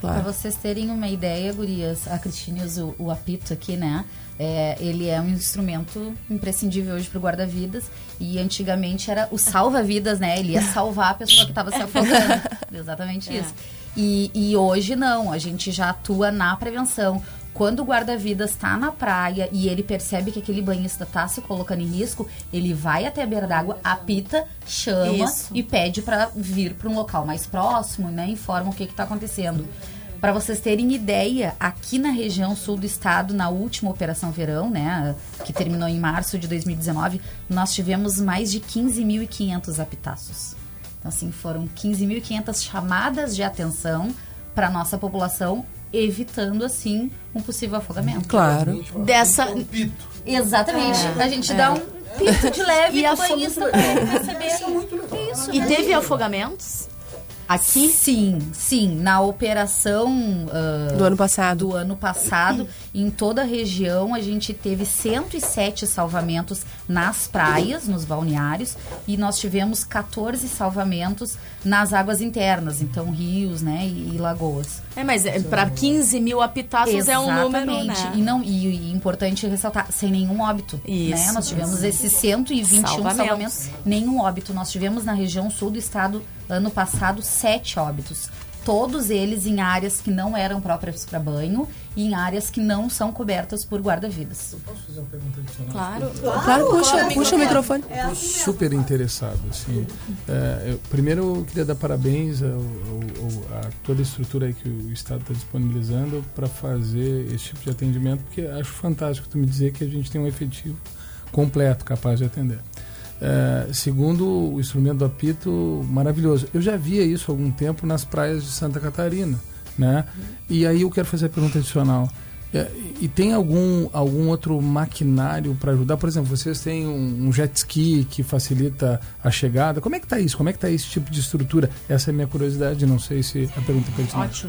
Para vocês terem uma ideia, gurias, a Cristina usa o, o apito aqui, né? É, ele é um instrumento imprescindível hoje para o guarda-vidas e antigamente era o salva-vidas, né? Ele ia salvar a pessoa que estava se afogando. Exatamente isso. E, e hoje não, a gente já atua na prevenção. Quando o guarda-vidas está na praia e ele percebe que aquele banhista está se colocando em risco, ele vai até a beira d'água, apita, chama Isso. e pede para vir para um local mais próximo, né? Informa o que está acontecendo. Para vocês terem ideia, aqui na região sul do estado, na última operação verão, né, que terminou em março de 2019, nós tivemos mais de 15.500 apitaços. Então, assim, foram 15.500 chamadas de atenção para nossa população, evitando, assim, um possível afogamento. Claro. Dessa. Exatamente. É. A gente É. dá um pito de leve E a o banhista pra perceber. Isso, E né? teve afogamentos? Aqui? Sim, sim. Na operação ah, Do ano passado. do ano passado, em toda a região, a gente teve 107 salvamentos nas praias, nos balneários, e nós tivemos 14 salvamentos nas águas internas, então rios, né, e, e lagoas. É, mas é, para 15 mil apitaços é um número, né? E, não, e, e importante ressaltar, sem nenhum óbito. Isso, né? Nós tivemos isso. esses 121 Salvamentos. salvamentos, nenhum óbito. Nós tivemos na região sul do estado, ano passado, sete óbitos. Todos eles em áreas que não eram próprias para banho e em áreas que não são cobertas por guarda-vidas. Posso fazer uma pergunta adicional? Claro. Claro, puxa, puxa o microfone. Estou super interessado. Assim. É, eu- primeiro, eu queria dar parabéns ao, ao- ao- a toda a estrutura aí que o Estado está disponibilizando para fazer esse tipo de atendimento, porque acho fantástico tu me dizer que a gente tem um efetivo completo, capaz de atender. É, segundo, o instrumento do apito, maravilhoso. Eu já via isso há algum tempo nas praias de Santa Catarina, né? E aí eu quero fazer a pergunta adicional. É, e tem algum, algum outro maquinário para ajudar? Por exemplo, vocês têm um, um jet ski que facilita a chegada. Como é que está isso? Como é que está esse tipo de estrutura? Essa é a minha curiosidade. Não sei se a pergunta é pertinente.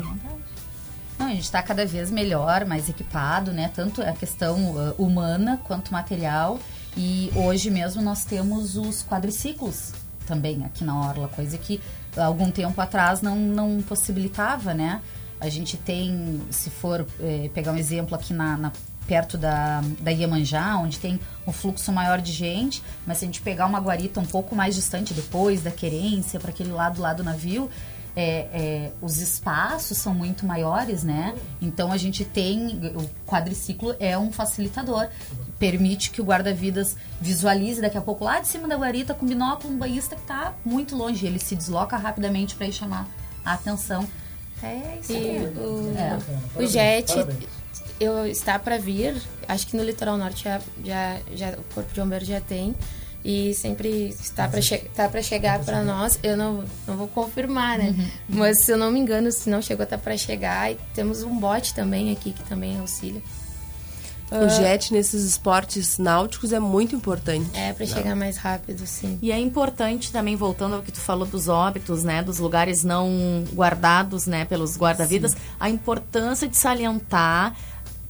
Não, a gente está cada vez melhor, mais equipado, né? Tanto a questão uh, humana quanto material. E hoje mesmo nós temos os quadriciclos também aqui na Orla, coisa que algum tempo atrás não, não possibilitava, né? A gente tem, se for eh, pegar um exemplo aqui na, na- perto da, da Iemanjá, onde tem um fluxo maior de gente, mas se a gente pegar uma guarita um pouco mais distante depois da querência, para aquele lado lá do navio, é, é, os espaços são muito maiores, né? Então a gente tem. O quadriciclo é um facilitador. Permite que o guarda-vidas visualize daqui a pouco lá de cima da guarita com binóculo um banhista que está muito longe. Ele se desloca rapidamente para chamar a atenção. É isso aí. o, É. o jet eu, está para vir, acho que no litoral norte já, já, já o Corpo de Bombeiros já tem. E sempre está para che tá chegar para nós. Eu não, não vou confirmar, né? Mas se eu não me engano, se não chegou, tá para chegar. E temos um bote também aqui que também auxilia. O jet nesses esportes náuticos é muito importante. É, pra chegar mais rápido, sim. E é importante também, voltando ao que tu falou dos óbitos, né? Dos lugares não guardados, né? Pelos guarda-vidas, a importância de salientar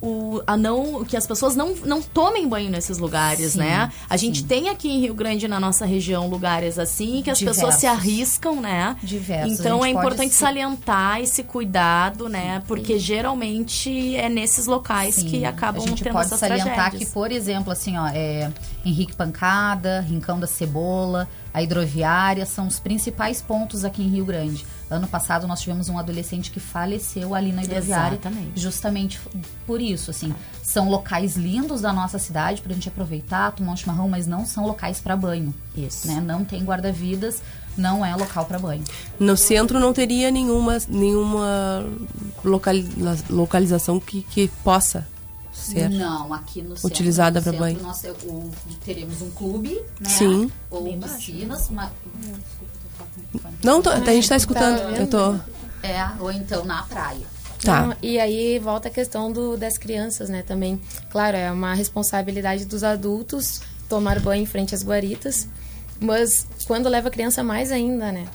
o, a não, que as pessoas não, não tomem banho nesses lugares, Sim, né? A gente tem aqui em Rio Grande, na nossa região, lugares assim que as pessoas se Diversos. arriscam, né? Diversos. Então é importante salientar esse cuidado, né? Porque geralmente é nesses locais Sim, que acabam a gente tendo pode essas salientar tragédias. que, por exemplo, assim, ó, é, Henrique Pancada, Rincão da Cebola, a hidroviária são os principais pontos aqui em Rio Grande. Ano passado nós tivemos um adolescente que faleceu ali na hidroviária, Exatamente. justamente por isso, assim, são locais lindos da nossa cidade pra gente aproveitar, tomar um chimarrão, mas não são locais para banho. Isso. Né? Não tem guarda-vidas, não é local para banho. No centro não teria nenhuma, nenhuma locali- localização que, que possa ser. Não, aqui no centro, utilizada centro banho. Nós teremos um clube, né? Sim. Ou piscinas, uma- Não, tô- a gente tá escutando. Tá eu tô. É, ou então na praia. Tá. Não, e aí volta a questão do, das crianças, né, também. Claro, é uma responsabilidade dos adultos tomar banho em frente às guaritas, mas quando leva a criança mais ainda, né?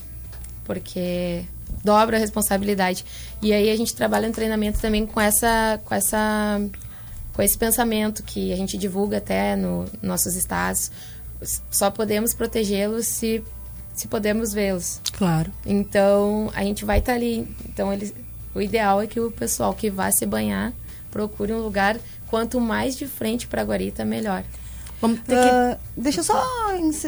Porque dobra a responsabilidade. E aí a gente trabalha no treinamento também com essa com essa com esse pensamento que a gente divulga até no nossos estados. Só podemos protegê-los se se podemos vê-los. Claro. Então, a gente vai estar ali. Então, eles, o ideal é que o pessoal que vá se banhar procure um lugar quanto mais de frente para a guarita, melhor. Vamos ter Ah, deixa eu só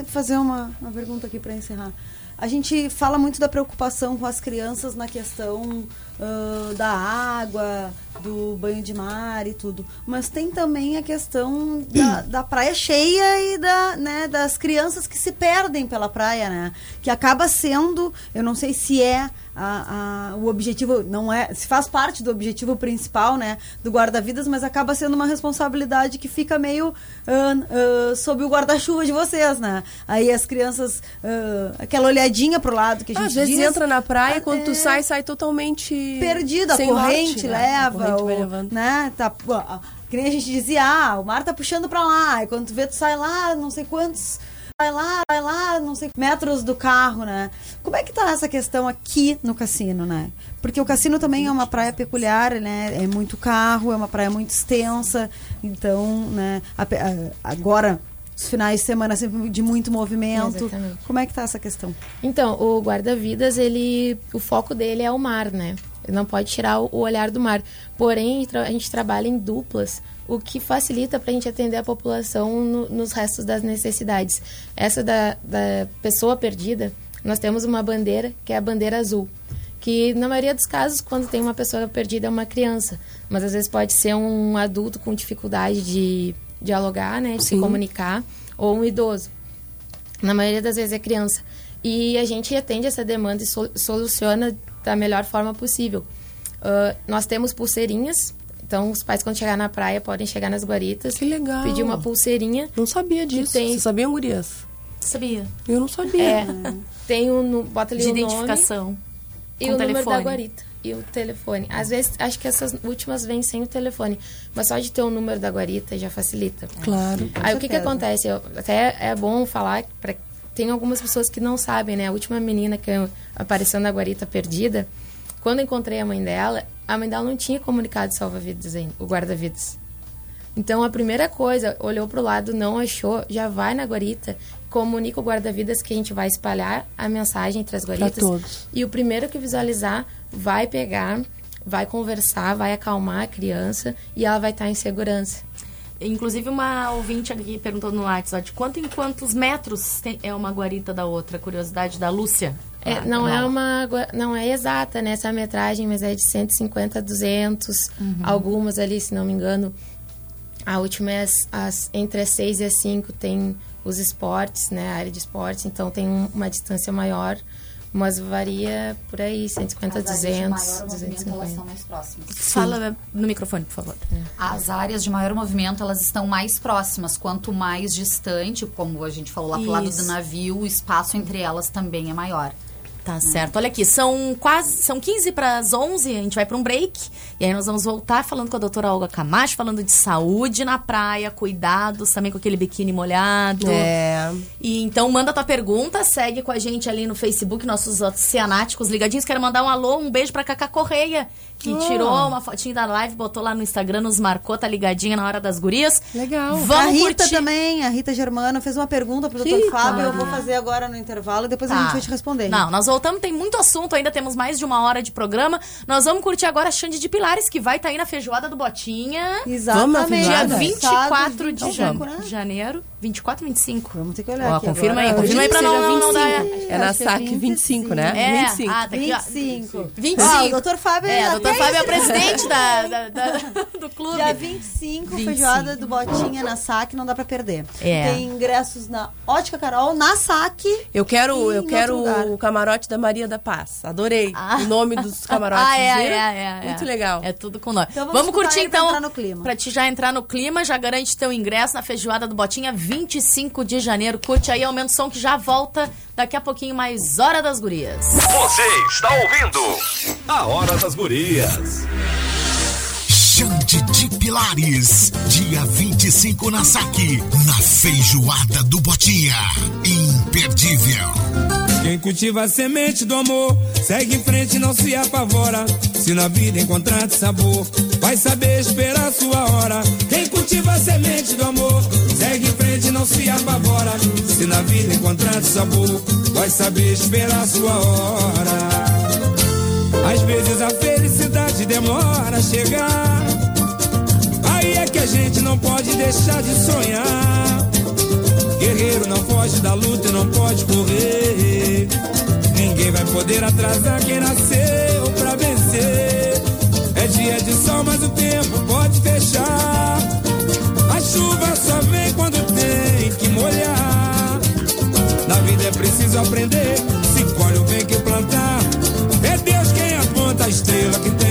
fazer uma, uma pergunta aqui para encerrar. A gente fala muito da preocupação com as crianças na questão ah, da água, do banho de mar e tudo. Mas tem também a questão da, da praia cheia e da, né, das crianças que se perdem pela praia, né? Que acaba sendo, eu não sei se é a, a- o objetivo, não é, se faz parte do objetivo principal, né, do guarda-vidas, mas acaba sendo uma responsabilidade que fica meio ah, ah, sob o guarda-chuva de vocês, né? Aí as crianças, ah, aquela olhadinha pro lado que a gente Às vezes diz, entra na praia quando tu é, sai, sai totalmente perdida, a corrente norte, né? A leva, corrente vai ou, levando. né? Tá, ah, que nem a gente dizia, ah, o mar tá puxando pra lá, e quando tu vê, tu sai lá, não sei quantos, vai lá, vai lá, não sei metros do carro, né? Como é que tá essa questão aqui no cassino, né? Porque o cassino também é uma praia peculiar, né? É muito carro, é uma praia muito extensa, então, né? a- Agora, os finais de semana sempre de muito movimento. Exatamente. Como é que tá essa questão? Então, o guarda-vidas, ele, o foco dele é o mar, né? Não pode tirar o, olhar do mar. Porém, a gente trabalha em duplas, o que facilita para a gente atender a população no- nos restos das necessidades. Essa da, da pessoa perdida, nós temos uma bandeira, que é a bandeira azul. Que na maioria dos casos, quando tem uma pessoa perdida, é uma criança. Mas às vezes pode ser um adulto com dificuldade de dialogar, né? De se Sim. comunicar, ou um idoso. Na maioria das vezes é criança. E a gente atende essa demanda e sol- soluciona da melhor forma possível. Ah, nós temos pulseirinhas. Então, os pais, quando chegar na praia, podem chegar nas guaritas. Que legal. Pedir uma pulseirinha. Não sabia disso. tem- Vocês sabiam, gurias? Sabia. Eu não sabia. É, tem um, bota ali De o nome identificação. e com o número da telefone. guarita. E o telefone. Às vezes, acho que essas últimas vêm sem o telefone. Mas só de ter o número da guarita já facilita. Claro. Aí o que que acontece? Eu- até é bom falar, pra, tem algumas pessoas que não sabem, né? A última menina que apareceu na guarita perdida, quando encontrei a mãe dela, a mãe dela não tinha comunicado salva-vidas ainda, o guarda-vidas. Então a primeira coisa, olhou pro lado, não achou, já vai na guarita, comunica o guarda-vidas que a gente vai espalhar a mensagem entre as guaritas. todos. E o primeiro que visualizar vai pegar, vai conversar, vai acalmar a criança e ela vai estar em segurança. Inclusive, uma ouvinte aqui perguntou no WhatsApp de quanto em quantos metros tem- é uma guarita da outra? Curiosidade da Lúcia. É, Ah, não, é uma não é exata né, essa metragem, mas é de 150 a 200. Algumas ali, se não me engano, a última é as, as- entre as 6 e as 5 tem os esportes, né, a área de esportes, então tem um- uma distância maior, mas varia por aí, 150 a As áreas de 200, maior movimento, elas 250. são mais próximas. Fala no microfone, por favor. As áreas de maior movimento, elas estão mais próximas. Quanto mais distante, como a gente falou lá pro lado Isso. do navio, o espaço entre elas também é maior. Tá certo. Olha aqui, são quase, são 15 para as 11, a gente vai para um break. E aí nós vamos voltar falando com a doutora Olga Camacho, falando de saúde na praia, cuidados também com aquele biquíni molhado. É. E então manda tua pergunta, segue com a gente ali no Facebook, nossos oceanáticos ligadinhos. Quero mandar um alô, um beijo pra Cacá Correia, que Oh. tirou uma fotinha da live, botou lá no Instagram, nos marcou, tá ligadinha na hora das gurias. Legal. a Vamos Rita curtir. também, a Rita Germano, fez uma pergunta pro Dr. Rita. Fábio. Eu vou fazer agora no intervalo e depois a Tá. gente vai te responder. Não, nós voltamos, tem muito assunto ainda, temos mais de uma hora de programa. Nós vamos curtir agora a Xande de Pilares, que vai estar aí na feijoada do Botinha. Exatamente. Dia Sábado, 24 de 25, jan- né? janeiro. 24, 25? Vamos ter que olhar Ó, aqui confirma agora. aí, confirma aí pra não, não, não dar... É na SAC 25, né? É, 25. ah, tá aqui, ó. 25. 25. Ó, o doutor Fábio É, o Fábio é o presidente da, da- da- do clube. Dia 25, 25. feijoada do Botinha na SAC, não dá pra perder. É. Tem ingressos na Ótica Carol, na SAC. Eu quero, eu quero o camarote da Maria da Paz. Adorei o nome dos camarotes. Ah, é, é, é, é. Muito legal. É tudo com nós. Então vamos vamos curtir pra então. entrar no clima. Pra te já entrar no clima, já garante teu ingresso na feijoada do Botinha, 25 de janeiro. Curte aí, aumenta o som que já volta daqui a pouquinho mais Hora das Gurias. Você está ouvindo a Hora das Gurias. Xande de Pilares, dia 25 na Saque, na feijoada do Botinha. Imperdível. Quem cultiva a semente do amor, segue em frente, não se apavora. Se na vida encontrar sabor, vai saber esperar sua hora. Quem cultiva a semente do amor, segue em frente, não se apavora. Se na vida encontrar sabor, vai saber esperar sua hora. Às vezes a demora a chegar. Aí é que a gente não pode deixar de sonhar. Guerreiro não foge da luta e não pode correr. Ninguém vai poder atrasar quem nasceu pra vencer. É dia de sol, mas o tempo pode fechar. A chuva só vem quando tem que molhar. Na vida é preciso aprender. Se colhe o bem que plantar. É Deus quem aponta a estrela que tem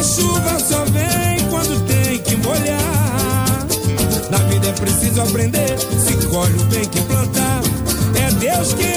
A chuva só vem quando tem que molhar. Na vida é preciso aprender. Se colhe o bem que plantar. É Deus quem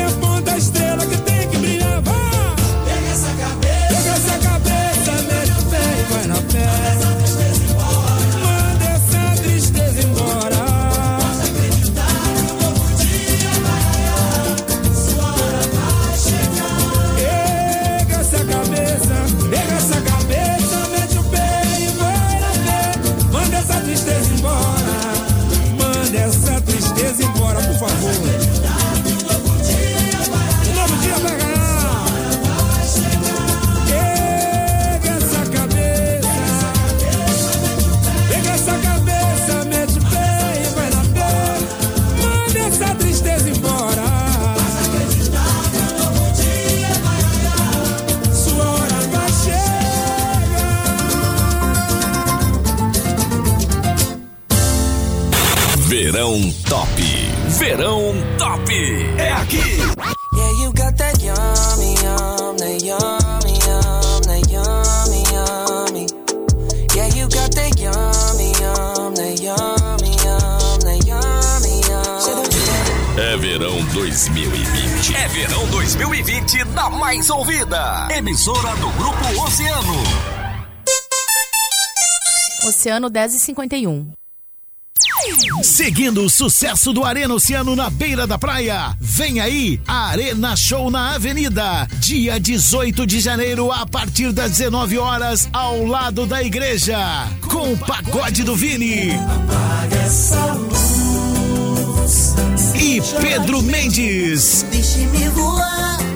Verão Top. Verão Top. É aqui. Yeah, you got that yummy, yum, that yummy, yum, that yummy, yummy. Yeah, you got that yummy, yum, that yummy, yum, that yummy, yum. É verão 2020. É verão 2020 na mais ouvida. Emissora do Grupo Oceano. Oceano 10 e 51. Seguindo o sucesso do Arena Oceano na beira da praia, vem aí Arena Show na Avenida, dia 18 de janeiro a partir das 19 horas ao lado da igreja, com o pagode do Vini e Pedro Mendes. Deixe-me voar.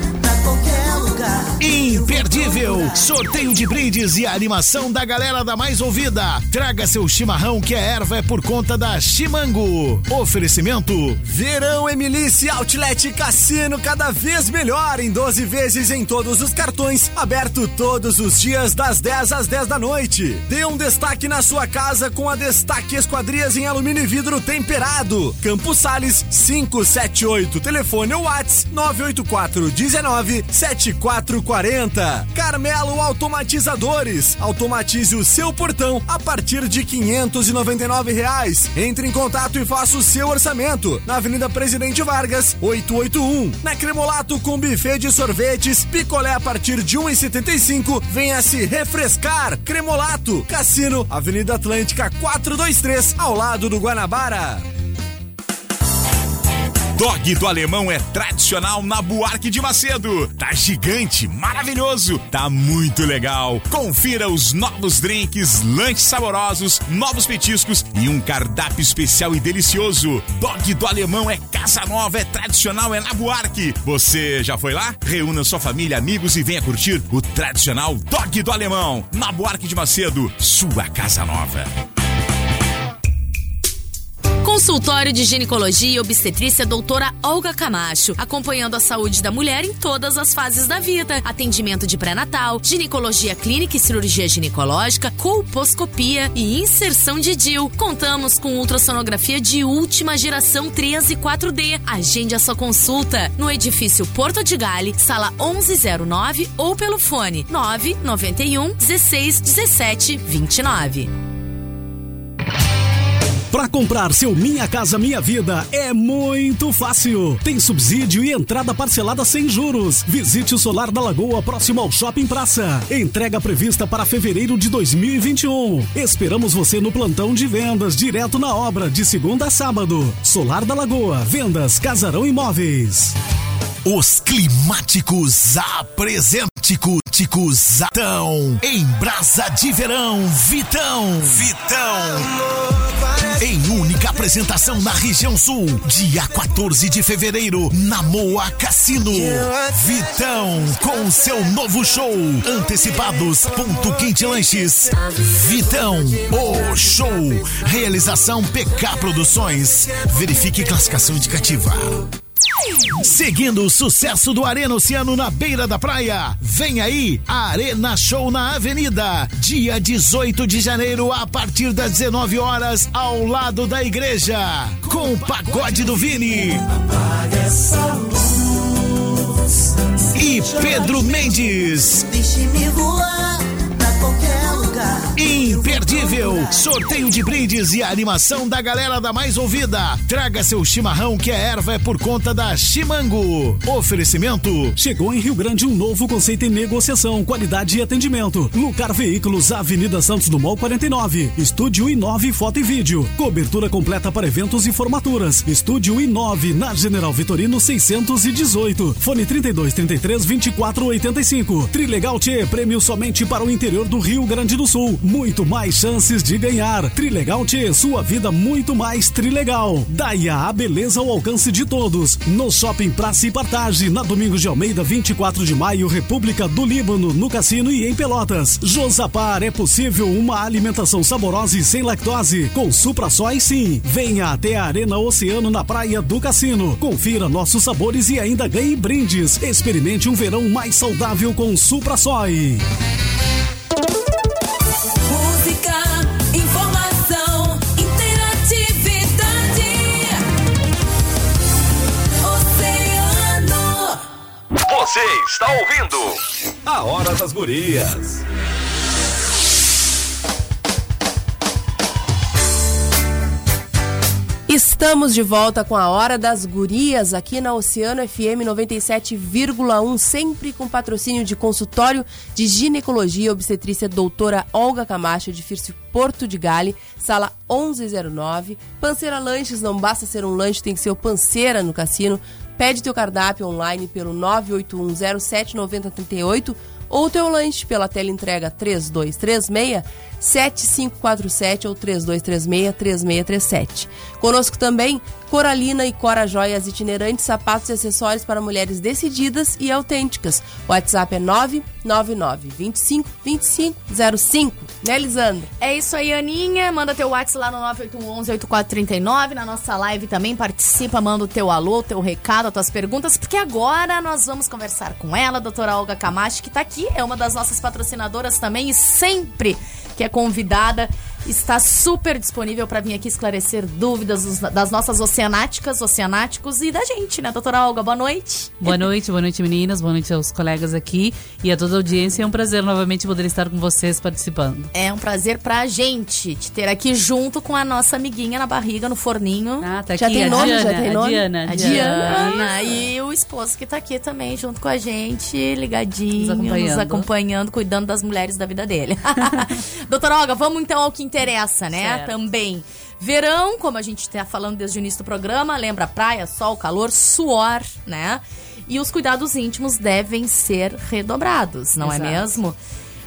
Imperdível, sorteio de brindes e a animação da galera da mais ouvida. Traga seu chimarrão que a erva é por conta da Chimango. Oferecimento Verão Emilice Outlet Cassino cada vez melhor em 12 vezes em todos os cartões, aberto todos os dias das 10 às 10 da noite. Dê um destaque na sua casa com a Destaque Esquadrias em alumínio e vidro temperado. Campos Sales 578, telefone ou Whats 984 19 7440. Carmelo Automatizadores, automatize o seu portão a partir de 599 reais. Entre em contato e faça o seu orçamento na Avenida Presidente Vargas, 881. Na Cremolato com buffet de sorvetes, picolé a partir de 1,75. Venha se refrescar. Cremolato, Cassino, Avenida Atlântica 423, ao lado do Guanabara. Dog do Alemão é tradicional na Buarque de Macedo. Tá gigante, maravilhoso, tá muito legal. Confira os novos drinks, lanches saborosos, novos petiscos e um cardápio especial e delicioso. Dog do Alemão é casa nova, é tradicional, é na Buarque. Você já foi lá? Reúna sua família, amigos e venha curtir o tradicional Dog do Alemão na Buarque de Macedo, sua casa nova. Consultório de Ginecologia e Obstetrícia Doutora Olga Camacho, acompanhando a saúde da mulher em todas as fases da vida. Atendimento de pré-natal, ginecologia clínica e cirurgia ginecológica, colposcopia e inserção de DIL. Contamos com ultrassonografia de última geração 3 e 4D. Agende a sua consulta no edifício Porto de Gale, sala 1109 ou pelo fone 991 16 17 29. Para comprar seu Minha Casa Minha Vida é muito fácil. Tem subsídio e entrada parcelada sem juros. Visite o Solar da Lagoa próximo ao Shopping Praça. Entrega prevista para fevereiro de 2021. Esperamos você no plantão de vendas direto na obra de segunda a sábado. Solar da Lagoa, vendas Casarão Imóveis. Os climáticos apresentam Atão em Brasa de Verão Vitão Vitão em única apresentação na região sul dia 14 de fevereiro na Moa Cassino. Vitão com seu novo show antecipados ponto quente lanches. Vitão o show. Realização PK Produções. Verifique classificação indicativa Seguindo o sucesso do Arena Oceano na beira da praia, vem aí a Arena Show na Avenida, dia 18 de janeiro a partir das 19 horas ao lado da igreja, com o pagode do Vini e Pedro Mendes. Deixe-me voar pra qualquer lugar. Imperdível, sorteio de brindes e a animação da galera da mais ouvida. Traga seu chimarrão que a erva é por conta da Chimango. Oferecimento. Chegou em Rio Grande um novo conceito em negociação, qualidade e atendimento. Lucar Veículos, Avenida Santos Dumont 49. Estúdio i9 Foto e Vídeo. Cobertura completa para eventos e formaturas. Estúdio i9 na General Vitorino 618. Fone 32 33 24 85. Trilegal T, prêmio somente para o interior do Rio Grande do Sul. Muito mais chances de ganhar. Trilegal T, sua vida muito mais trilegal. Daia, a beleza ao alcance de todos. No Shopping Praça e Partage, na Domingos de Almeida, 24 de maio, República do Líbano, no Cassino e em Pelotas. Josapar, é possível uma alimentação saborosa e sem lactose? Com Supra Soy, sim. Venha até a Arena Oceano na Praia do Cassino. Confira nossos sabores e ainda ganhe brindes. Experimente um verão mais saudável com Supra Soy. Você está ouvindo A Hora das Gurias. Estamos de volta com a Hora das Gurias aqui na Oceano FM 97,1, sempre com patrocínio de consultório de ginecologia obstetrícia doutora Olga Camacho, edifício Porto de Gale, sala 1109. Panceira Lanches, não basta ser um lanche, tem que ser o Panceira no cassino. Pede teu cardápio online pelo 981079038 ou teu lanche pela tela entrega 3236 7547 ou 3236 3637. Conosco também Coralina e Cora Joias itinerantes, sapatos e acessórios para mulheres decididas e autênticas. O WhatsApp é 999 25 25 05. Né, Lisandro? É isso aí, Aninha. Manda teu WhatsApp lá no 981-8439. Na nossa live também participa, manda o teu alô, teu recado, as tuas perguntas, porque agora nós vamos conversar com ela, a doutora Olga Camacho, que tá aqui, é uma das nossas patrocinadoras também e sempre que é convidada está super disponível para vir aqui esclarecer dúvidas dos- das nossas oceanáticas, oceanáticos e da gente, né, doutora Olga? Boa noite. Boa noite, boa noite meninas, boa noite aos colegas aqui e a toda a audiência. É um prazer novamente poder estar com vocês participando. É um prazer pra gente te ter aqui junto com a nossa amiguinha na barriga, no forninho. Ah, tá Já aqui, tem a nome? Já Diana, tem a nome? Diana, A Diana. Diana. E o esposo que tá aqui também junto com a gente, ligadinho, Nos nos acompanhando. acompanhando, cuidando das mulheres da vida dele. Doutora Olga, vamos então ao que interessa, né? Certo. Também. Verão, como a gente tá falando desde o início do programa, lembra praia, sol, calor, suor, né? E os cuidados íntimos devem ser redobrados, não Exato. é mesmo?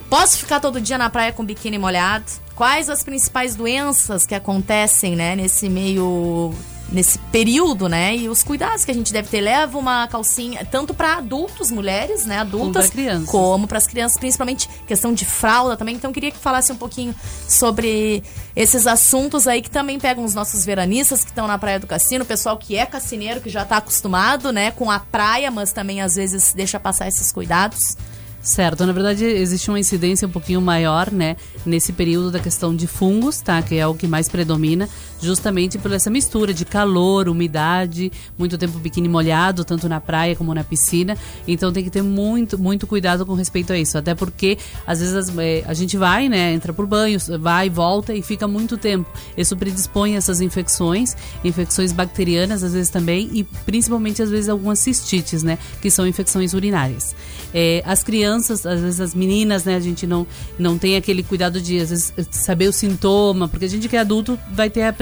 Posso ficar todo dia na praia com biquíni molhado? Quais as principais doenças que acontecem, né, nesse meio nesse período, né? E os cuidados que a gente deve ter. Leva uma calcinha tanto para adultos, mulheres, né, adultas, como para as crianças, principalmente questão de fralda também. Então queria que falasse um pouquinho sobre esses assuntos aí que também pegam os nossos veranistas que estão na praia do cassino, o pessoal que é cassineiro, que já tá acostumado, né, com a praia, mas também às vezes deixa passar esses cuidados. Certo, na verdade existe uma incidência um pouquinho maior, né, nesse período da questão de fungos, tá, que é o que mais predomina, justamente por essa mistura de calor, umidade, muito tempo biquíni molhado, tanto na praia como na piscina. Então tem que ter muito, muito cuidado com respeito a isso, até porque às vezes as- eh, a gente vai, né, entra por banho, vai volta e fica muito tempo. Isso predispõe a essas infecções, infecções bacterianas às vezes também e principalmente às vezes algumas cistites, né, que são infecções urinárias. É, as crianças, às vezes as meninas, né, a gente não, não tem aquele cuidado de às vezes saber o sintoma, porque a gente que é adulto vai ter a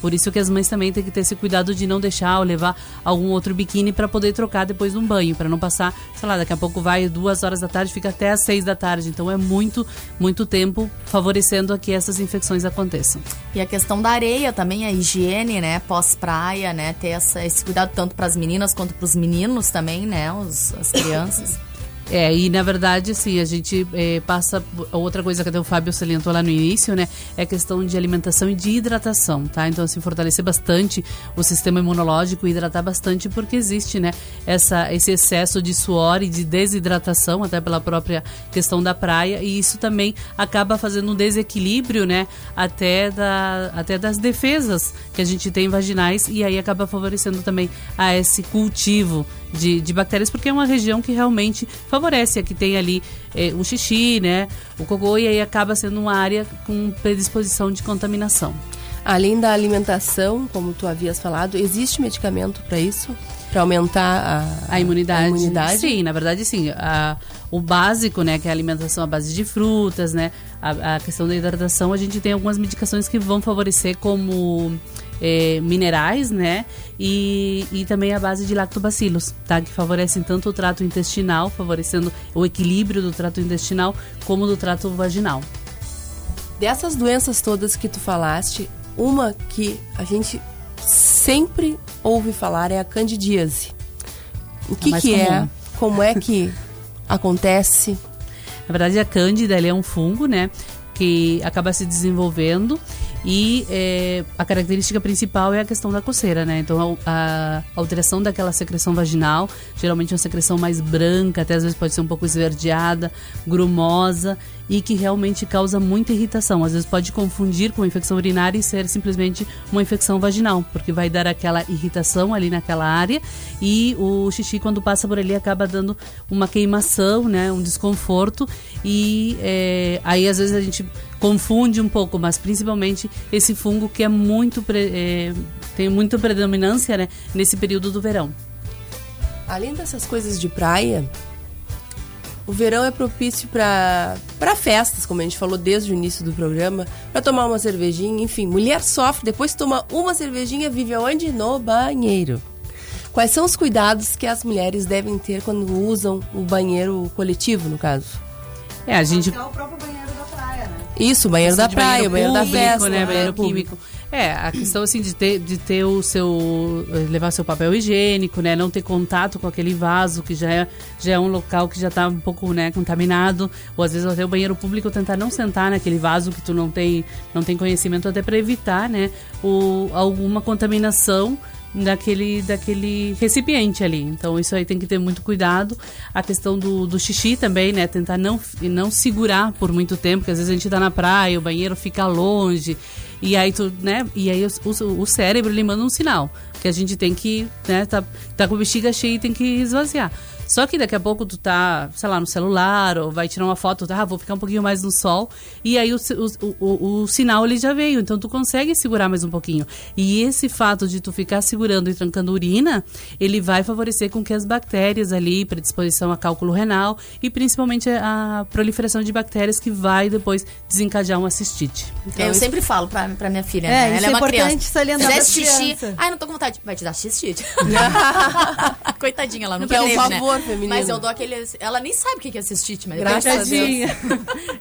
Por isso que as mães também têm que ter esse cuidado de não deixar ou levar algum outro biquíni para poder trocar depois de um banho, para não passar, sei lá, daqui a pouco vai duas horas da tarde, fica até às seis da tarde. Então é muito, muito tempo favorecendo a que essas infecções aconteçam. E a questão da areia também, a higiene, né, pós-praia, né, ter essa, esse cuidado tanto para as meninas quanto para os meninos também, né, os, as crianças. É, e na verdade, assim, a gente eh, passa. Outra coisa que até o Fábio salientou lá no início, né? É a questão de alimentação e de hidratação, tá? Então, assim, fortalecer bastante o sistema imunológico hidratar bastante, porque existe, né? Essa, esse excesso de suor e de desidratação, até pela própria questão da praia, e isso também acaba fazendo um desequilíbrio, né? Até, da, até das defesas que a gente tem vaginais, e aí acaba favorecendo também a esse cultivo de, de bactérias, porque é uma região que realmente favorece, a que tem ali eh, o xixi, né, o cocô, e aí acaba sendo uma área com predisposição de contaminação. Além da alimentação, como tu havias falado, existe medicamento para isso? Para aumentar a, A imunidade. a imunidade? Sim, na verdade, sim. A- o básico, né, que é a alimentação à base de frutas, né, a, a questão da hidratação, a gente tem algumas medicações que vão favorecer como eh, minerais, né, e, e também a base de lactobacilos, tá, que favorecem tanto o trato intestinal, favorecendo o equilíbrio do trato intestinal, como do trato vaginal. Dessas doenças todas que tu falaste, uma que a gente sempre ouve falar é a candidíase. O que, mais que é? Como é que acontece? Na verdade, a cândida ele é um fungo, né? Que acaba se desenvolvendo e é, a característica principal é a questão da coceira, né? Então, a, a alteração daquela secreção vaginal, geralmente uma secreção mais branca, até às vezes pode ser um pouco esverdeada, grumosa, e que realmente causa muita irritação. Às vezes pode confundir com infecção urinária e ser simplesmente uma infecção vaginal, porque vai dar aquela irritação ali naquela área e o xixi quando passa por ali acaba dando uma queimação, né, um desconforto e é, aí às vezes a gente confunde um pouco, mas principalmente esse fungo que é muito é, tem muita predominância né, nesse período do verão. Além dessas coisas de praia, o verão é propício para para festas, como a gente falou desde o início do programa, para tomar uma cervejinha, enfim, mulher sofre, depois toma uma cervejinha, vive aonde? No banheiro. Quais são os cuidados que as mulheres devem ter quando usam o banheiro coletivo, no caso? É, a gente É o próprio banheiro da praia, né? Isso, banheiro da de praia, o banheiro da público, festa, né? Banheiro público. É, a questão assim de ter, de ter o seu. levar seu papel higiênico, né? Não ter contato com aquele vaso que já é, já é um local que já está um pouco né, contaminado. Ou às vezes até o banheiro público tentar não sentar naquele vaso que tu não tem, não tem conhecimento, até para evitar, né? O, alguma contaminação daquele, daquele recipiente ali. Então isso aí tem que ter muito cuidado. A questão do, do xixi também, né? Tentar não, não segurar por muito tempo, porque às vezes a gente tá na praia, o banheiro fica longe. E aí tu, né? E aí o, o, o cérebro ele manda um sinal que a gente tem que, né, tá, tá com a bexiga cheia e tem que esvaziar. Só que daqui a pouco tu tá, sei lá, no celular, ou vai tirar uma foto, tá, ah, vou ficar um pouquinho mais no sol, e aí o, o, o, o sinal ele já veio, então tu consegue segurar mais um pouquinho. E esse fato de tu ficar segurando e trancando urina, ele vai favorecer com que as bactérias ali, predisposição a cálculo renal, e principalmente a proliferação de bactérias que vai depois desencadear uma cistite. É, eu sempre falo pra, pra minha filha, É, né? isso Ela é é uma importante criança. salientar Fizesse pra xixi. Ai, não tô com vontade. Vai te dar xixi. Coitadinha, ela nunca Que é um teve, né? Mas eu dou aquele... Ela nem sabe o que é cistite, mas... Graças a Tadinha.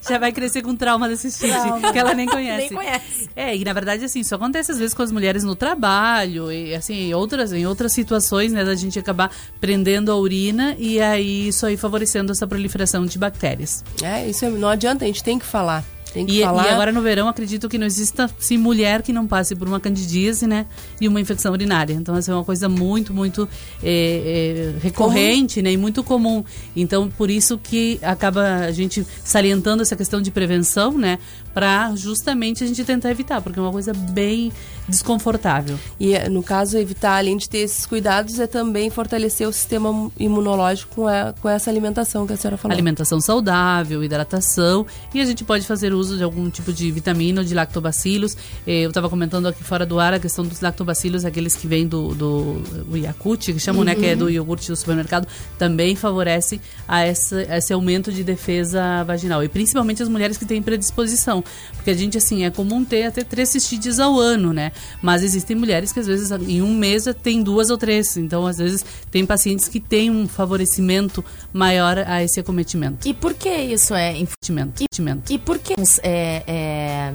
Já vai crescer com trauma desse Trauma. que ela nem conhece. Nem conhece. É, e na verdade, assim, isso acontece às vezes com as mulheres no trabalho, e assim, em outras, em outras situações, né, da gente acabar prendendo a urina e aí isso aí favorecendo essa proliferação de bactérias. É, isso é- não adianta, a gente tem que falar. Tem que E, falar. e agora no verão, acredito que não exista sim, mulher que não passe por uma candidíase, né? E uma infecção urinária. Então, essa é uma coisa muito, muito é, é, recorrente, né? E muito comum. Então, por isso que acaba a gente salientando essa questão de prevenção, né? Para justamente a gente tentar evitar, porque é uma coisa bem desconfortável. E eh, no caso, evitar, além de ter esses cuidados, é também fortalecer o sistema imunológico com, a- com essa alimentação que a senhora falou. Alimentação saudável, hidratação e a gente pode fazer uso de algum tipo de vitamina ou de lactobacilos. Eh, Eu estava comentando aqui fora do ar a questão dos lactobacilos, aqueles que vêm do, do o Yakult, que chamam, né, que é do iogurte do supermercado, também favorece a essa, a esse aumento de defesa vaginal. E principalmente as mulheres que têm predisposição. Porque a gente, assim, é comum ter até três cistites ao ano, né? Mas existem mulheres que às vezes em um mês tem duas ou três. Então, às vezes, tem pacientes que têm um favorecimento maior a esse acometimento. E por que isso é... Acometimento. E por que é, é,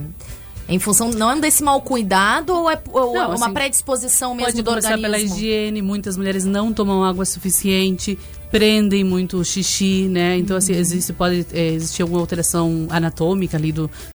em função... Não é desse mau cuidado ou é, ou é Não, uma assim, predisposição mesmo Pode do começar pela organismo? higiene, muitas mulheres não tomam água suficiente, prendem muito o xixi, né? Então, assim, existe, pode é, existir alguma alteração anatômica ali do,